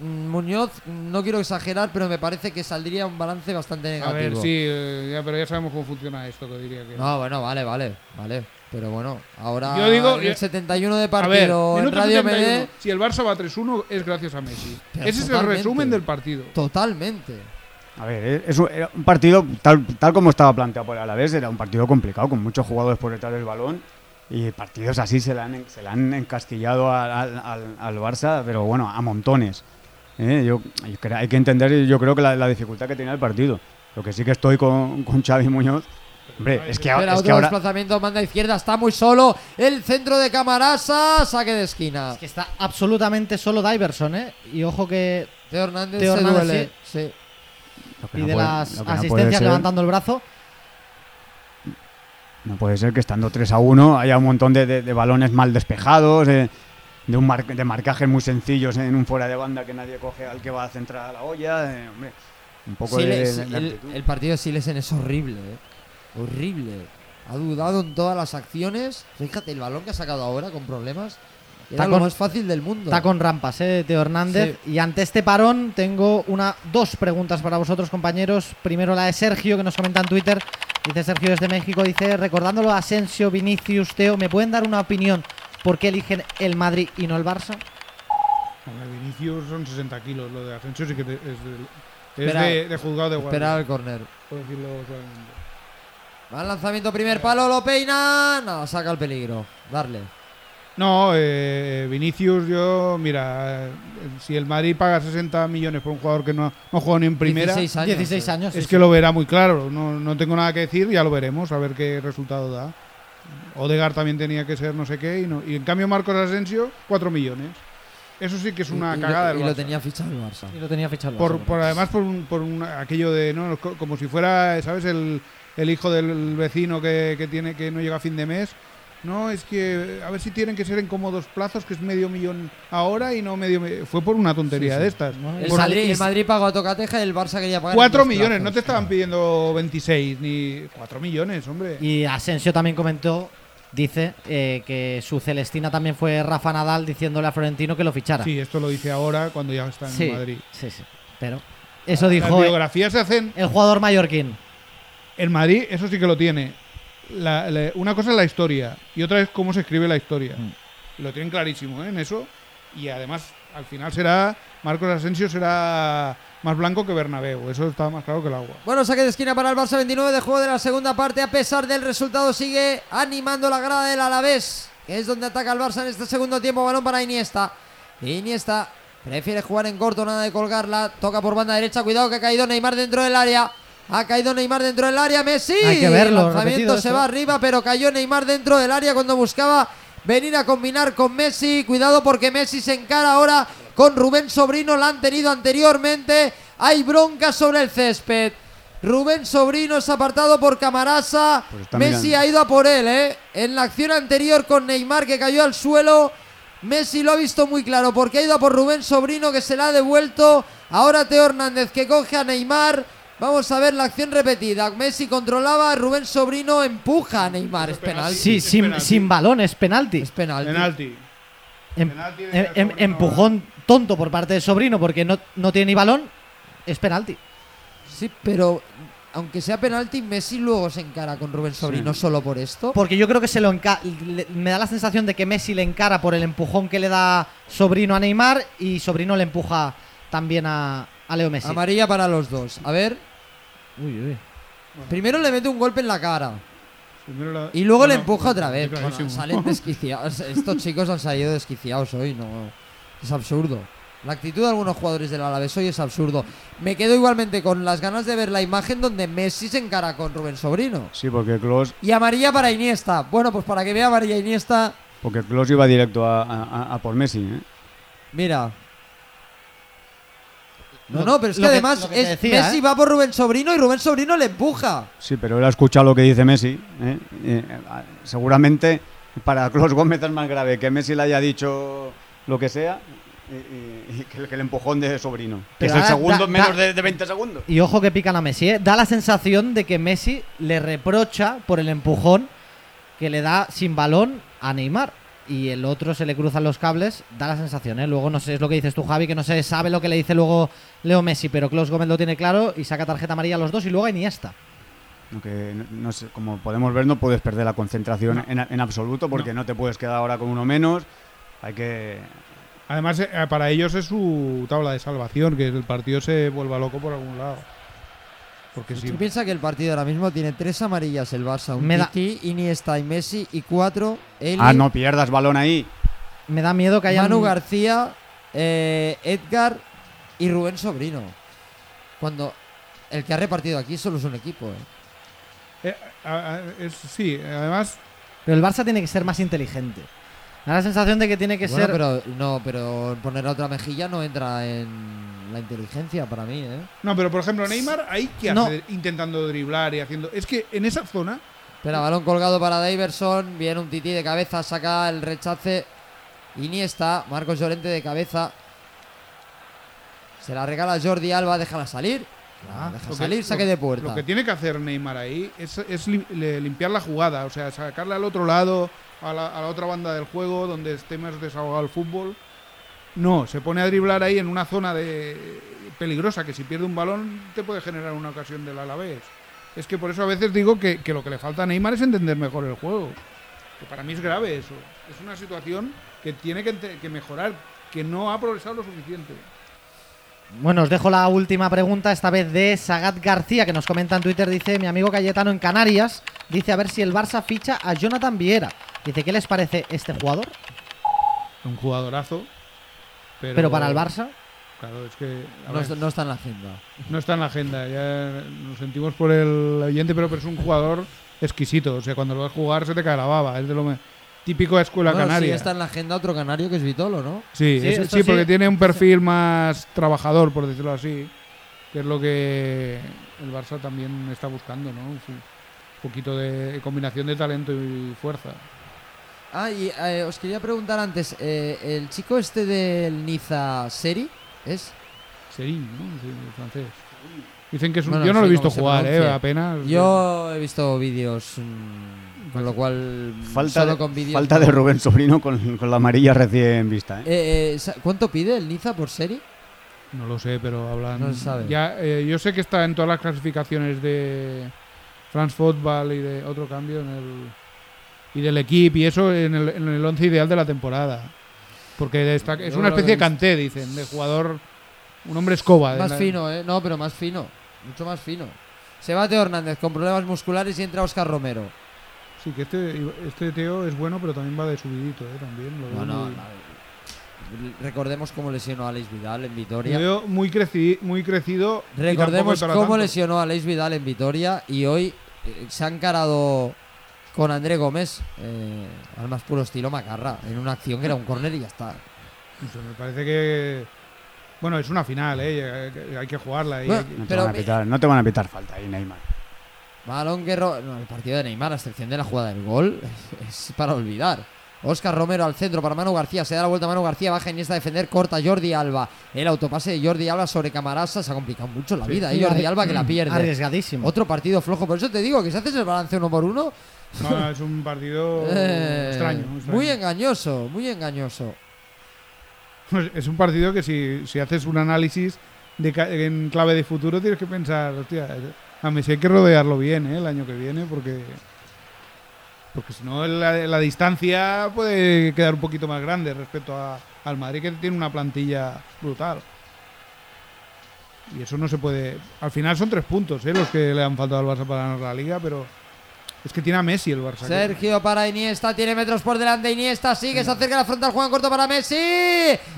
Muñoz, no quiero exagerar, pero me parece que saldría un balance bastante a negativo. ver, sí, eh, ya, pero ya sabemos cómo funciona esto, que diría que. No, bueno, vale, vale, vale. Pero bueno, ahora Yo digo- el 71 de A ver, partido en Radio 71, MD, si el Barça va 3-1 es gracias a Messi. Pero Ese es el resumen del partido. totalmente. A ver, eh, es un, era un partido, tal, tal como estaba planteado por el Alavés, era un partido complicado, con muchos jugadores por detrás del balón. Y partidos así se le han, en- se le han encastillado al, al- al- al Barça, pero bueno, a montones. Eh, yo, yo creo- hay que entender, yo creo que la, la dificultad que tenía el partido. Lo que sí que estoy con, con Xavi Muñoz. Hombre, es que, ahora- Espera, es otro que ahora. desplazamiento, manda izquierda, está muy solo. El centro de Camarasa, saque de esquina. Es que está absolutamente solo Diverson, ¿eh? Y ojo que Teo Hernández Teo se Hernández, duele. Sí. no pide puede- las lo que no puede asistencias ser- levantando el brazo. No puede ser que estando 3 a 1 haya un montón de, de- de balones mal despejados, de, de, un mar- de marcajes muy sencillos en un fuera de banda que nadie coge al que va a centrar a la olla. eh, hombre, un poco de, Siles- de- de el, actitud. el partido de Silesen es horrible, eh. Horrible. Ha dudado en todas las acciones. Fíjate, el balón que ha sacado ahora con problemas. Era Está lo con- más fácil del mundo. Está con rampas, ¿eh? Teo Hernández. Y ante este parón tengo una, dos preguntas para vosotros, compañeros. Primero la de Sergio, que nos comenta en Twitter. Dice Sergio desde México, dice, recordándolo a Asensio, Vinicius, Teo, ¿me pueden dar una opinión por qué eligen el Madrid y no el Barça? Hombre, Vinicius son 60 kilos. Lo de Asensio sí que es, de, es Espera, de, de juzgado de guardia. Espera el córner. Por decirlo suavemente. Va al lanzamiento primer palo, lo peina. Nada, saca el peligro. Darle. No, eh, Vinicius, yo, mira, eh, si el Madrid paga 60 millones por un jugador que no, no juega ni en primera, 16 años. 16 años. es sí, que sí. lo verá muy claro. No, no tengo nada que decir, ya lo veremos, a ver qué resultado da. Odegar también tenía que ser no sé qué, y, no, y en cambio Marcos Asensio, 4 millones. Eso sí que es una Y- y lo- cagada Y lo tenía fichado el Barça. Y lo tenía fichado el Por, Barça, por ¿no? además por, un- por un- aquello de no Co- como si fuera sabes el, el hijo del vecino que, que tiene que no llega a fin de mes no es que a ver si tienen que ser en cómodos plazos que es medio millón ahora y no medio fue por una tontería Sí, sí. de estas No, El Por- Madrid, el Madrid pagó a Tocateja y el Barça quería pagar. en 4 dos millones plazos. no te estaban pidiendo 26 ni 4 millones hombre Y Asensio también comentó, dice, eh, que su Celestina también fue Rafa Nadal diciéndole a Florentino que lo fichara. sí esto lo dice ahora cuando ya está en sí, Madrid sí, sí. Pero eso las dijo eh, biografías se hacen el jugador mallorquín. El Madrid, eso sí que lo tiene. La- la- una cosa es la historia y otra es cómo se escribe la historia. Mm. Lo tienen clarísimo ¿eh? en eso. Y además, al final será. Marcos Asensio será más blanco que Bernabéu. Eso está más claro que el agua. Bueno, saque de esquina para el Barça 29 de juego de la segunda parte. A pesar del resultado, sigue animando la grada del Alavés, que es donde ataca el Barça en este segundo tiempo. Balón para Iniesta. Iniesta prefiere jugar en corto, nada de colgarla. Toca por banda derecha. Cuidado que ha caído Neymar dentro del área. Ha caído Neymar dentro del área. Messi. Hay que verlo, El lanzamiento se va arriba, pero cayó Neymar dentro del área cuando buscaba venir a combinar con Messi. Cuidado porque Messi se encara ahora con Rubén Sobrino. La han tenido anteriormente. Hay bronca sobre el césped. Rubén Sobrino es apartado por Camarasa. Pues Messi mirando. ha ido a por él, ¿eh? En la acción anterior con Neymar que cayó al suelo. Messi lo ha visto muy claro porque ha ido a por Rubén Sobrino que se la ha devuelto. Ahora Teo Hernández que coge a Neymar. Vamos a ver la acción repetida. Messi controlaba, Rubén Sobrino empuja a Neymar. Es penalti. Sí, sin, balón, es penalti. Es penalti. Penalti. Em- penalti em- em- empujón tonto por parte de Sobrino porque no, no tiene ni balón, es penalti. Sí, pero aunque sea penalti, Messi luego se encara con Rubén Sobrino Sí. solo por esto. Porque yo creo que se lo enca- le- me da la sensación de que Messi le encara por el empujón que le da Sobrino a Neymar y Sobrino le empuja también a, a Leo Messi. Amarilla para los dos. A ver, Uy, uy. primero le mete un golpe en la cara. La- Y luego le Bueno, empuja otra vez. Bueno, salen desquiciados. Estos chicos han salido desquiciados hoy, no. Es absurdo. La actitud de algunos jugadores del Alavés hoy es absurdo. Me quedo igualmente con las ganas de ver la imagen donde Messi se encara con Rubén Sobrino. Sí, porque Klos, Y amarilla para Iniesta. Bueno, pues para que vea amarilla Iniesta, porque Klos iba directo a, a- a- a por Messi. ¿eh? mira. No, no, pero es que lo que- además lo que te es- decía, Messi ¿eh? va por Rubén Sobrino y Rubén Sobrino le empuja. Sí, pero él ha escuchado lo que dice Messi. ¿eh? Eh, seguramente para Klos Gómez es más grave que Messi le haya dicho lo que sea y, y- y que, el- que empujón de sobrino. Que es el segundo da- menos da- de, de 20 segundos. Y ojo que pican a Messi, ¿eh? Da la sensación de que Messi le reprocha por el empujón que le da sin balón a Neymar. Y el otro se le cruzan los cables, da la sensación, ¿eh? Luego no sé, es lo que dices tú, Javi, que no se sabe lo que le dice luego Leo Messi, pero Klaus Gómez lo tiene claro y saca tarjeta amarilla a los dos y luego a Iniesta. Aunque, no, no sé, como podemos ver, no puedes perder la concentración No. en, en absoluto porque no. te puedes quedar ahora con uno menos. Hay que. Además, eh, para ellos es su tabla de salvación, que el partido se vuelva loco por algún lado. Porque si ¿Tú piensas que el partido ahora mismo tiene tres amarillas el Barça? Un Me da- Titi, Iniesta y Messi y cuatro Eli, Ah, no pierdas balón ahí. Me da miedo que haya Manu García, eh, Edgar y Rubén Sobrino. Cuando el que ha repartido aquí solo es un equipo. ¿eh? Eh, a- a- es- sí, además, Pero el Barça tiene que ser más inteligente. Da la sensación de que tiene que Bueno, ser... pero no, pero poner a otra mejilla no entra en la inteligencia para mí, ¿eh? no, pero por ejemplo, Neymar, ahí que No. hace intentando driblar y haciendo. Es que en esa zona, Espera, balón colgado para Daverson, viene un tití de cabeza, saca el rechace. Iniesta, Marcos Llorente de cabeza. Se la regala Jordi Alba, déjala salir. Ah, deja lo que- salir, lo- saque de puerta. lo que tiene que hacer Neymar ahí es, es lim- le- limpiar la jugada, o sea, sacarle al otro lado, a la, otra banda del juego, donde esté más desahogado el fútbol. No, se pone a driblar ahí en una zona de peligrosa, que si pierde un balón te puede generar una ocasión del Alavés. Es que por eso a veces digo que, lo que le falta a Neymar es entender mejor el juego. Que para mí es grave eso. Es una situación que tiene que, que mejorar, que no ha progresado lo suficiente. Bueno, os dejo la última pregunta, esta vez de Sagat García, que nos comenta en Twitter, dice mi amigo Cayetano en Canarias, dice a ver si el Barça ficha a Jonathan Viera. Dice, ¿qué les parece este jugador? Un jugadorazo. Pero, Pero para el Barça, Claro, es que. a No, ver, está- no está en la agenda. no está en la agenda. Ya nos sentimos por el oyente, pero, pero es un jugador exquisito. O sea, cuando lo ves jugar se te cae la baba. Es de lo me- típico de escuela Bueno, sí canaria. está en la agenda otro canario que es Vitolo, ¿no? Sí, Sí, esto sí, sí. porque tiene un perfil más trabajador, por decirlo así, que es lo que el Barça también está buscando, ¿no? Un poquito de combinación de talento y fuerza. Ah, y eh, os quería preguntar antes, eh, el chico este del Niza Seri, ¿es? Serín, ¿no? Sí, el francés. Dicen que es un... Bueno, Yo no sí, lo he visto jugar, ¿eh? Apenas. Yo he visto vídeos, mm, con lo cual Falta, solo de, con vídeos. falta de Rubén Sobrino con, con la amarilla recién vista. ¿eh? Eh, eh, ¿Cuánto pide el Niza por Seri? No lo sé, pero hablan. No se sabe. Ya, eh, yo sé que está en todas las clasificaciones de France Football y de otro cambio en el y del equipo y eso en el, en el once ideal de la temporada. Porque está- es Yo una especie de canté, dicen, de jugador, un hombre escoba. Más la- fino, ¿eh? No, pero más fino. Mucho más fino. Se va Teo Hernández con problemas musculares y entra Oscar Romero. Sí, que este, este Teo es bueno, pero también va de subidito, ¿eh? También. Lo veo No, no, muy- no. Recordemos cómo lesionó a Alex Vidal en lo Vitoria. veo muy, creci- muy crecido. Recordemos cómo tanto. lesionó a Alex Vidal en Vitoria y hoy eh, se ha encarado con André Gómez eh, al más puro estilo Macarra en una acción que era un córner y ya está. Me parece que. Bueno, es una final, ¿eh? Hay que jugarla. y Bueno, hay que- No te, pero van a pitar, no te van a pitar falta ahí, Neymar. Balón que ro- no, el partido de Neymar, a excepción de la jugada del gol, es para olvidar. Oscar Romero al centro para Manu García. Se da la vuelta a Manu García. Baja Iniesta a defender. Corta Jordi Alba. El autopase de Jordi Alba sobre Camarasa. Se ha complicado mucho la vida. Sí, ¿eh? Jordi arri- Alba que la pierde. Arriesgadísimo. Otro partido flojo. Por eso te digo que si haces el balance uno por uno. No, es un partido eh, extraño, extraño. Muy engañoso. Muy engañoso. Es un partido que si, si haces un análisis de en clave de futuro tienes que pensar, hostia, a Messi hay que rodearlo bien ¿eh? el año que viene porque porque si no la, la distancia puede quedar un poquito más grande respecto a- al Madrid que tiene una plantilla brutal. Y eso no se puede... Al final son tres puntos ¿eh? los que le han faltado al Barça para ganar la liga, pero es que tiene a Messi el Barça. Sergio para Iniesta, tiene metros por delante Iniesta, sigue, se acerca a la frontal, juega en corto para Messi.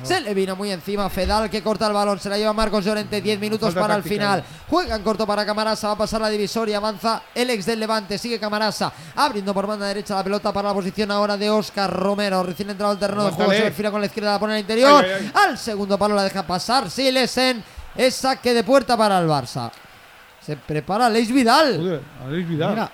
Se le vino muy encima Fedal que corta el balón, se la lleva Marcos Llorente, 10 minutos Falta para el final. Juega en corto para Camarasa, va a pasar la divisoria, avanza el ex del Levante, sigue Camarasa, abriendo por banda derecha la pelota para la posición ahora de Oscar Romero, recién entrado al terreno de juego, se perfila con la izquierda, la pone al interior, Ay, ay, al segundo palo la deja pasar Silesen, es saque de puerta para el Barça. Se prepara Leis Vidal. Joder, Alex Vidal. Mira,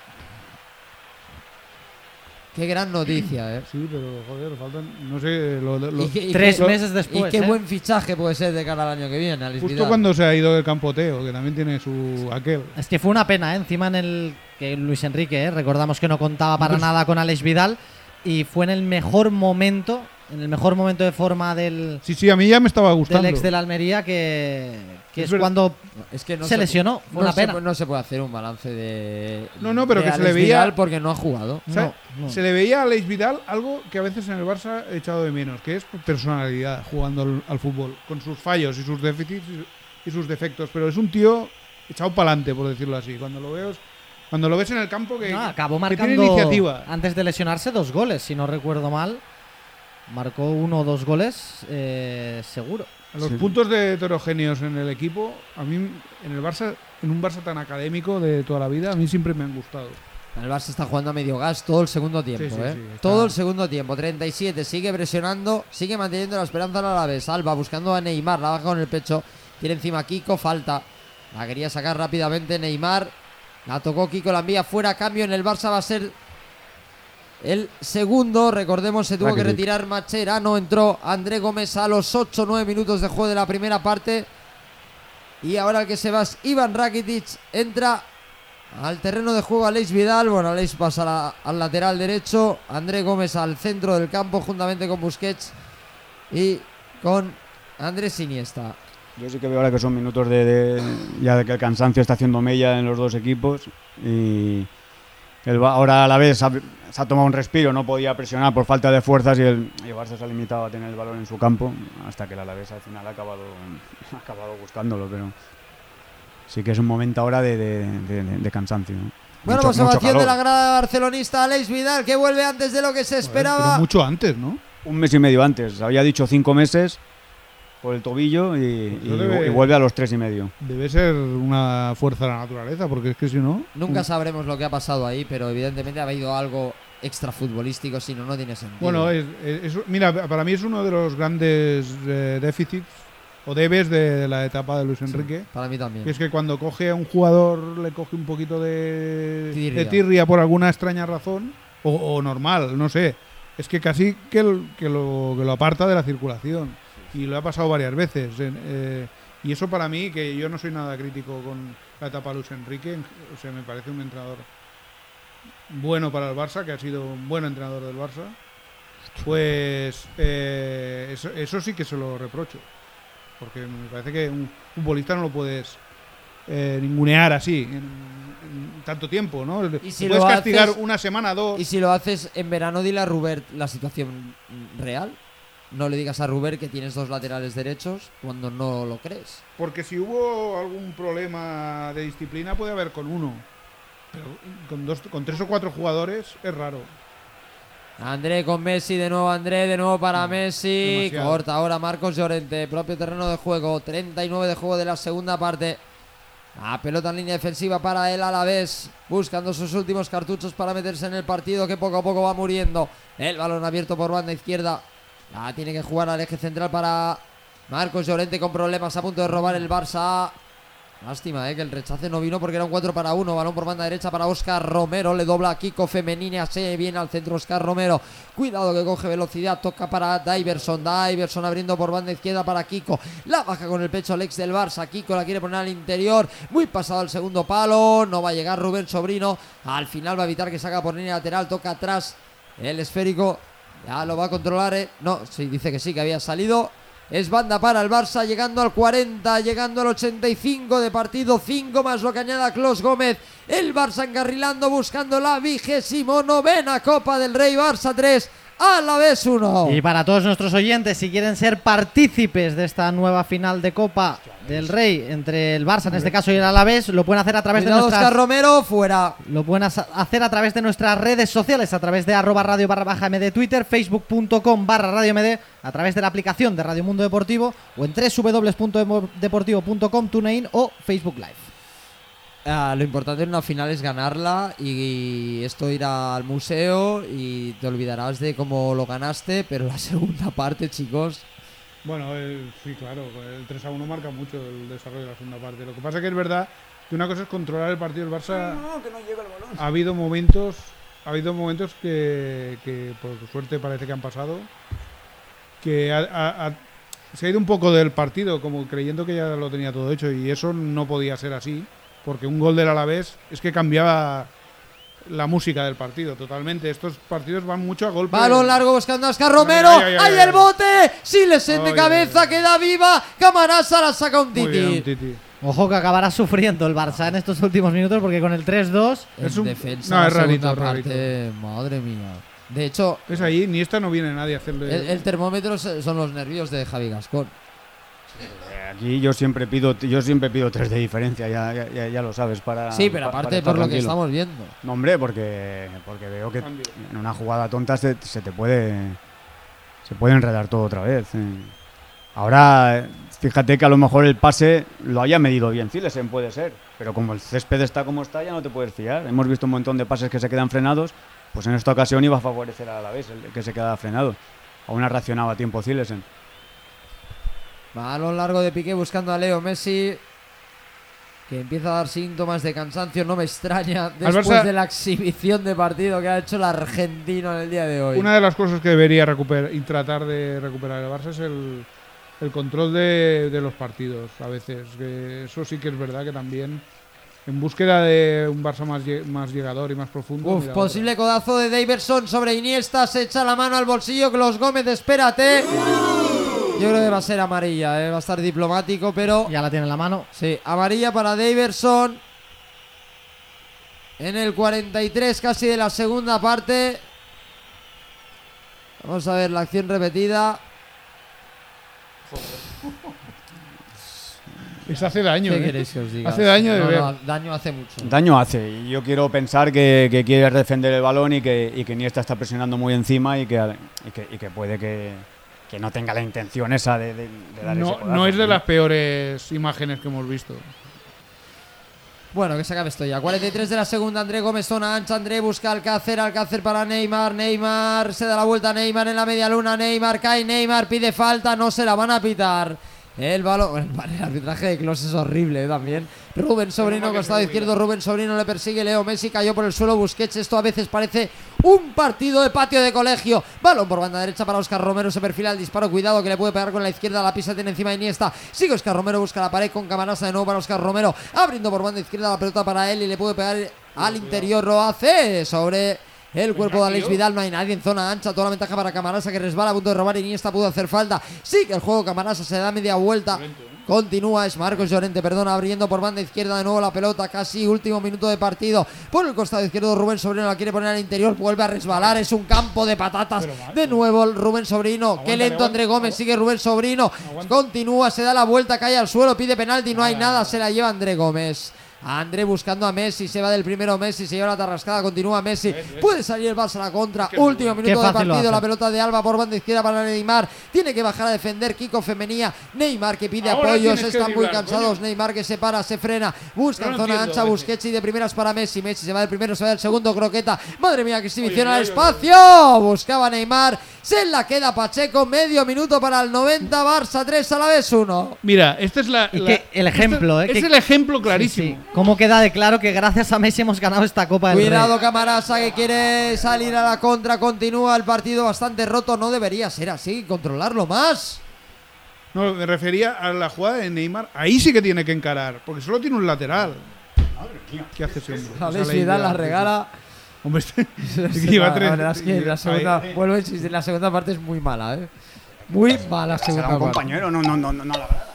Qué gran noticia, eh. Sí, pero joder, faltan, no sé, lo- lo- Y qué- y tres qué- meses Y después. qué ¿eh? buen fichaje puede ser de cara al año que viene, Alex Justo Vidal. cuando se ha ido del campo Teo, que también tiene su aquel. Es que fue una pena, ¿eh? encima en el que Luis Enrique, ¿eh? recordamos que no contaba para Pues- nada con Alex Vidal y fue en el mejor momento, en el mejor momento de forma del, Sí, sí, a mí ya me estaba gustando. del ex de la Almería que, que Es cuando Es que no se lesionó, fue no una se pena. pu- no se puede hacer un balance de. No, no, pero de que se le veía- Vidal porque no ha jugado. O sea, No, no. Se le veía a Alex Vidal algo que a veces en el Barça he echado de menos, que es personalidad jugando al, al fútbol, con sus fallos y sus déficits y, y sus defectos. Pero es un tío echado para adelante, por decirlo así. Cuando lo veo, cuando lo ves en el campo, que, No, acabó que tiene marcando iniciativa. antes de lesionarse dos goles, si no recuerdo mal. Marcó uno o dos goles, eh, seguro. Los Sí. puntos de heterogéneos en el equipo, a mí en el Barça, en un Barça tan académico de toda la vida, a mí siempre me han gustado. El Barça está jugando a medio gas todo el segundo tiempo, Sí, sí, ¿eh? sí, está- Todo el segundo tiempo. 37, sigue presionando, sigue manteniendo la esperanza al Alavés. Alba buscando a Neymar, la baja con el pecho. Tiene encima a Kiko, falta. La quería sacar rápidamente Neymar. La tocó Kiko, la envía fuera. Cambio en el Barça va a ser el segundo. Recordemos, se tuvo que Rakitic. retirar Macherano. Entró André Gómez a los 8-9 minutos de juego de la primera parte. Y ahora el que se va es Iván Rakitic. Entra al terreno de juego Aleix Vidal. Bueno, Aleix pasa la- al lateral derecho. André Gómez al centro del campo juntamente con Busquets y con Andrés Iniesta. Yo sí que veo ahora que son minutos de, de- ya de que el cansancio está haciendo mella en los dos equipos y el, ahora a la vez se ha, se ha tomado un respiro, no podía presionar por falta de fuerzas y el, y el Barça se ha limitado a tener el balón en su campo hasta que el Alavés al final ha acabado, ha acabado buscándolo, pero sí que es un momento ahora de, de- de- de- de cansancio. ¿no? Bueno, Mucho- mucho observación de calor. la grada barcelonista Aleix Vidal que vuelve antes de lo que se esperaba. pero mucho antes, ¿no? Un mes y medio antes, había dicho cinco meses por el tobillo y, Pues y- eso debe- y vuelve a los tres y medio. Debe ser una fuerza de la naturaleza, porque es que si no. Nunca sabremos lo que ha pasado ahí, pero evidentemente ha habido algo extrafutbolístico, si no, no tiene sentido. Bueno, es, es- es- mira, para mí es uno de los grandes eh, déficits o debes de, de la etapa de Luis Enrique. Para mí también. Que es que cuando coge a un jugador le coge un poquito de Tirria. de tirria por alguna extraña razón, o, o normal, no sé. Es que casi que, el- que lo, que lo aparta de la circulación. Y lo ha pasado varias veces. eh, y eso para mí, que yo no soy nada crítico con la etapa de Luis Enrique, en- o sea, me parece un entrenador bueno para el Barça, que ha sido un buen entrenador del Barça, pues eh, eso, eso sí que se lo reprocho. Porque me parece que un futbolista no lo puedes eh, ningunear así en, en tanto tiempo, ¿no? Y si puedes lo castigar haces- una semana, dos. Y si lo haces en verano, dile a Rubert la situación real. No le digas a Rubert que tienes dos laterales derechos cuando no lo crees. Porque si hubo algún problema de disciplina, puede haber con uno. Pero con, dos, con tres o cuatro jugadores es raro. André con Messi, de nuevo André, de nuevo para Messi. demasiado. Corta ahora Marcos Llorente, propio terreno de juego. 39 de juego de la segunda parte. La pelota en línea defensiva para el Alavés, buscando sus últimos cartuchos para meterse en el partido que poco a poco va muriendo. El balón abierto por banda izquierda. La tiene que jugar al eje central para Marcos Llorente con problemas a punto de robar el Barça. Lástima, eh, que el rechace no vino porque era un 4 para 1. Balón por banda derecha para Oscar Romero. Le dobla a Kiko Femenina. Se viene al centro Oscar Romero. Cuidado que coge velocidad. Toca para Diverson. Diverson abriendo por banda izquierda para Kiko. La baja con el pecho Alex del Barça. Kiko la quiere poner al interior. Muy pasado al segundo palo. No va a llegar Rubén Sobrino. Al final va a evitar que saca por línea lateral. Toca atrás el esférico. Ya lo va a controlar. eh. No, sí, dice que sí, que había salido. Es banda para el Barça, llegando al 40, llegando al 85 de partido, 5 más lo que añada Clos Gómez. El Barça encarrilando, buscando la vigésimo novena Copa del Rey, Barça 3, a la vez 1. Y para todos nuestros oyentes, si quieren ser partícipes de esta nueva final de Copa del Rey entre el Barça, en este caso, y el Alavés, lo pueden hacer a través de nuestras Oscar Romero, fuera. Lo pueden hacer a través de nuestras redes sociales, a través de arroba radio barra baja MD Twitter, facebook.com barra radio MD, a través de la aplicación de Radio Mundo Deportivo o en www.deportivo.com, TuneIn o Facebook Live. Ah, lo importante en una final es ganarla y esto irá al museo y te olvidarás de cómo lo ganaste, pero la segunda parte, chicos, Bueno, el- sí, claro, el 3 a 1 marca mucho el desarrollo de la segunda parte. Lo que pasa que es verdad que una cosa es controlar el partido del Barça. Ha habido momentos, ha habido momentos que, que por suerte parece que han pasado, que ha- ha- ha- se ha ido un poco del partido, como creyendo que ya lo tenía todo hecho, y eso no podía ser así, porque un gol del Alavés es que cambiaba la música del partido totalmente. Estos partidos van mucho a golpe. Balón largo buscando a Oscar Romero. Ay, ay, ay, ¡Ahí ay, el ay. bote! Siles de cabeza, ay, ay. queda viva. Camarasa la saca un Muy bien, titi. un titi. Ojo que acabará sufriendo el Barça en estos últimos minutos porque con el 3-2 En Es un- defensa, no, es rarito, segunda rarito. parte, madre mía. De hecho, Es ahí, ni esta no viene nadie a hacerle. el, el termómetro son los nervios de Javi Gascón. Aquí yo siempre pido, yo siempre pido tres de diferencia, ya, ya, ya- lo sabes para. Sí, pero aparte por lo que tranquilo. estamos viendo. No, hombre, porque, porque veo que en una jugada tonta se, se te puede se puede enredar todo otra vez. eh. Ahora, fíjate que a lo mejor el pase lo haya medido bien Cilesen, puede ser, pero como el césped está como está, ya no te puedes fiar. Hemos visto un montón de pases que se quedan frenados, pues en esta ocasión iba a favorecer a la vez el que se queda frenado. Aún ha reaccionado a tiempo Cilesen. Balón largo de Piqué buscando a Leo Messi. Que empieza a dar síntomas de cansancio, no me extraña. Después Barça- de la exhibición de partido que ha hecho el argentino en el día de hoy. Una de las cosas que debería recuperar y tratar de recuperar el Barça es el, el control de, de los partidos a veces. Que eso sí que es verdad que también en búsqueda de un Barça más, más llegador y más profundo. Uf, posible codazo de Daverson sobre Iniesta. Se echa la mano al bolsillo. Los Gómez, espérate. Yo creo que va a ser amarilla, eh, va a estar diplomático, pero. ya la tiene en la mano. Sí, amarilla para Daverson. En el 43 casi de la segunda parte. Vamos a ver la acción repetida. Es hace daño. ¿Qué ¿eh? queréis que os diga? Hace daño de No, ver. no, daño hace mucho. Daño hace, y yo quiero pensar que, que quiere defender el balón y que, y que Iniesta está presionando muy encima y que, y que, y que puede que, que no tenga la intención esa de, de- de dar ese No, codazo, no es de las peores imágenes que hemos visto. Bueno, que se acabe esto ya. 43 de la segunda, André Gómez, zona ancha. André busca Alcácer, Alcácer para Neymar. Neymar se da la vuelta a Neymar en la media luna. Neymar cae, Neymar pide falta, no se la van a pitar. El balón, vale, el arbitraje de Klos es horrible eh, también. Rubén Sobrino, costado izquierdo, Rubén Sobrino le persigue, Leo Messi cayó por el suelo, Busquets, esto a veces parece un partido de patio de colegio. Balón por banda derecha para Oscar Romero, se perfila el disparo, cuidado que le puede pegar con la izquierda, la pisa tiene encima de Iniesta. Sigue Oscar Romero, busca la pared con Camarasa de nuevo para Oscar Romero, abriendo por banda izquierda la pelota para él y le puede pegar al interior, lo hace sobre el cuerpo de Alex Vidal, no hay nadie en zona ancha, toda la ventaja para Camarasa que resbala a punto de robar Iniesta pudo hacer falta. Sí que el juego Camarasa se da media vuelta. Continúa, es Marcos Llorente, perdona, abriendo por banda izquierda de nuevo la pelota, casi último minuto de partido. Por el costado izquierdo Rubén Sobrino la quiere poner al interior, vuelve a resbalar, es un campo de patatas. De nuevo Rubén Sobrino, qué lento André Gómez, sigue Rubén Sobrino. Continúa, se da la vuelta, cae al suelo, pide penalti, no hay nada, se la lleva André Gómez. André buscando a Messi, se va del primero Messi, se lleva la tarrascada, continúa Messi. Puede salir el Barça a la contra. Último minuto de fácil lo partido, la pelota de Alba por banda izquierda para Neymar. Tiene que bajar a defender Kiko Femenía. Neymar que pide Ahora apoyos, están muy cansados. coño. Neymar que se para, se frena. Busca No en zona entiendo, ancha. Busquets y de primeras para Messi. Messi se va del primero, se va del segundo, croqueta. Madre mía, que exhibición Oye, al espacio. Buscaba Neymar Se la queda Pacheco, medio minuto para el 90, Barça 3 a la vez 1. Mira, esta es la. La- que el ejemplo, este ¿eh? Es que- el ejemplo Sí, clarísimo. sí. ¿Cómo queda de claro que gracias a Messi hemos ganado esta Copa del Cuidado Rey? Camarasa que quiere salir a la contra, continúa el partido bastante roto, no debería ser así, controlarlo más. No, me refería a la jugada de Neymar. Ahí sí que tiene que encarar, porque solo tiene un lateral. ¿Qué hace ese hombre? Ahí Vidal de la regala. Hombre, este- es que lleva la, tres. verdad es que la segunda, vuelvo a insistir, la segunda parte es muy mala, ¿eh? Muy mala ¿Será segunda un parte. compañero? No, no, no, no, no, la verdad.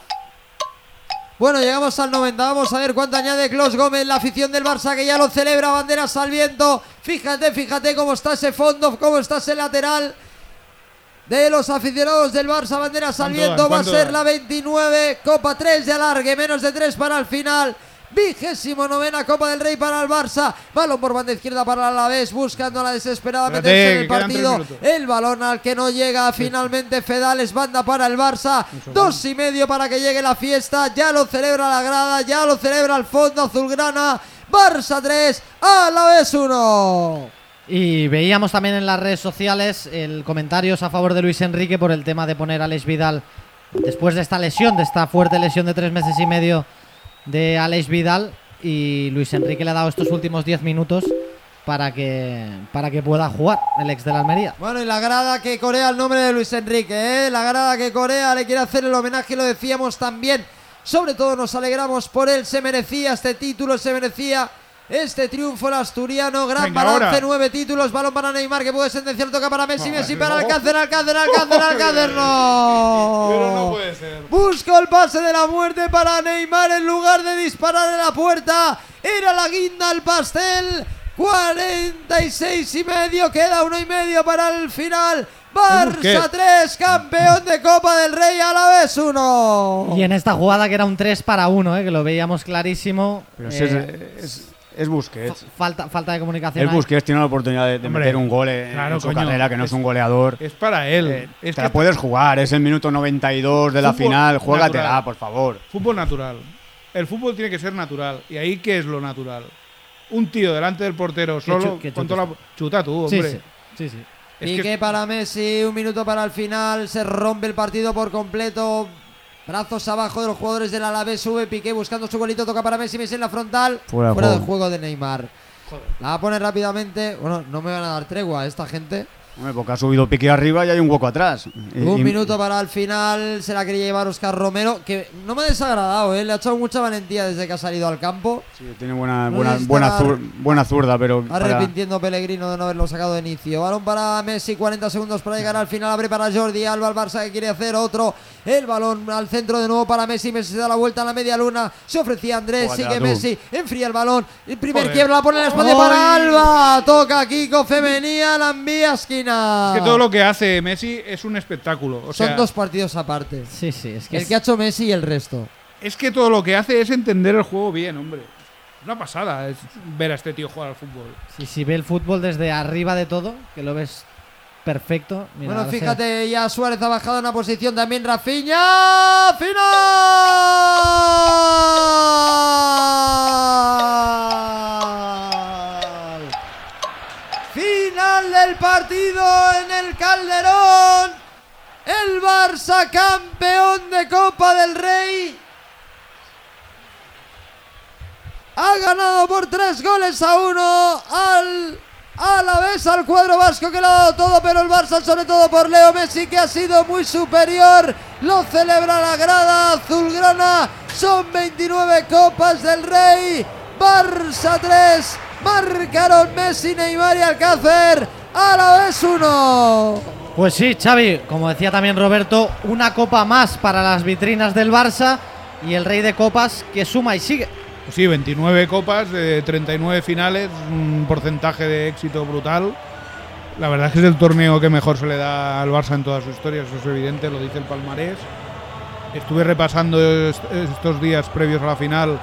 Bueno, llegamos al 90. Vamos a ver cuánto añade Clos Gómez, la afición del Barça que ya lo celebra, banderas al viento. Fíjate, fíjate cómo está ese fondo, cómo está ese lateral de los aficionados del Barça. Banderas al ¿Cuánto viento, va a ¿Cuánto ser dan? la 29. Copa 3 de alargue, menos de 3 para el final. Vigésimo novena Copa del Rey para el Barça. Balón por banda izquierda para el Alavés, buscando la desesperada Espérate, meterse en el partido. El balón al que no llega finalmente Fedales, banda para el Barça. Dos y medio para que llegue la fiesta. Ya lo celebra la grada, ya lo celebra el fondo azulgrana. Barça 3, a la vez 1. Y veíamos también en las redes sociales el comentarios a favor de Luis Enrique por el tema de poner a Alex Vidal después de esta lesión, de esta fuerte lesión de tres meses y medio de Alex Vidal. Y Luis Enrique le ha dado estos últimos 10 minutos para que, para que pueda jugar el ex de la Almería. Bueno, y la grada que corea el nombre de Luis Enrique, ¿eh? La grada que corea le quiere hacer el homenaje, lo decíamos también. Sobre todo nos alegramos por él, se merecía este título, se merecía este triunfo el asturiano. Gran Venga, balance, ahora. nueve títulos, balón para Neymar que puede sentenciar, toca para Messi, Messi para no. Alcácer, Alcácer, Alcácer, Alcácer, no. Pero no puede ser. Busco el pase de la muerte para Neymar en lugar de disparar en la puerta. Era la guinda al pastel. 46 y medio, queda uno y medio para el final. Barça Busquets. 3, campeón de Copa del Rey a la vez 1. Y en esta jugada que era un 3 para 1, que lo veíamos clarísimo. Pero si eh, es, es, es Busquets. falta, falta de comunicación. El ahí. Busquets tiene la oportunidad de, de Hombre, meter un gol en, claro, en su coño. carrera, que no es Es- un goleador. Es para él. Eh, es te que la puedes jugar, es el minuto 92 de la Fútbol final, juégatela, natural. por favor. Fútbol natural. El fútbol tiene que ser natural. ¿Y ahí qué es lo natural? Un tío delante del portero solo chu- con toda la... Chuta tú, Sí, hombre. sí, sí, sí. Es Piqué que- para Messi, un minuto para el final, se rompe el partido por completo. Brazos abajo de los jugadores del Alavés, sube Piqué buscando su golito, toca para Messi, Messi en la frontal. Fuera de del juego. juego de Neymar. La va a poner rápidamente. Bueno, no me van a dar tregua esta gente. Hombre, porque ha subido Piqué arriba y hay un hueco atrás. Un y- minuto para el final, se la quería llevar Oscar Romero, que no me ha desagradado, ¿eh? le ha echado mucha valentía desde que ha salido al campo. Sí, tiene buena, No buena, buena, zur- buena zurda, pero. para- Arrepintiendo Pellegrino de no haberlo sacado de inicio. Balón para Messi, 40 segundos para llegar al final. Abre para Jordi Alba, el Barça que quiere hacer otro. El balón al centro de nuevo para Messi. Messi se da la vuelta a la media luna. Se ofrecía Andrés, sigue tú. Messi. Enfría el balón. El primer Joder. quiebra, la pone en la espalda ¡Ay! para Alba. Toca Kiko Femenía, la envía a Es que todo lo que hace Messi es un espectáculo. O sea, Son dos partidos aparte. Sí, sí, es que El es- que ha hecho Messi y el resto. es que todo lo que hace es entender el juego bien, hombre. Es una pasada es ver a este tío jugar al fútbol. si, si ve el fútbol desde arriba de todo, que lo ves perfecto. mira, bueno, fíjate, ya Suárez ha bajado una posición también. Rafinha. Final. Del partido en el Calderón. El Barça campeón de Copa del Rey. Ha ganado por tres goles a uno al a la vez al cuadro vasco que le ha dado todo, pero el Barça sobre todo por Leo Messi que ha sido muy superior. Lo celebra la grada azulgrana. Son 29 copas del Rey. Barça 3. Marcaron Messi, Neymar y Alcácer. A la vez uno. Pues sí, Xavi, como decía también Roberto, una copa más para las vitrinas del Barça y el rey de copas que suma y sigue. Pues sí, 29 copas de 39 finales, un porcentaje de éxito brutal. La verdad es que es el torneo que mejor se le da al Barça en toda su historia, eso es evidente, lo dice el palmarés. Estuve repasando est- estos días previos a la final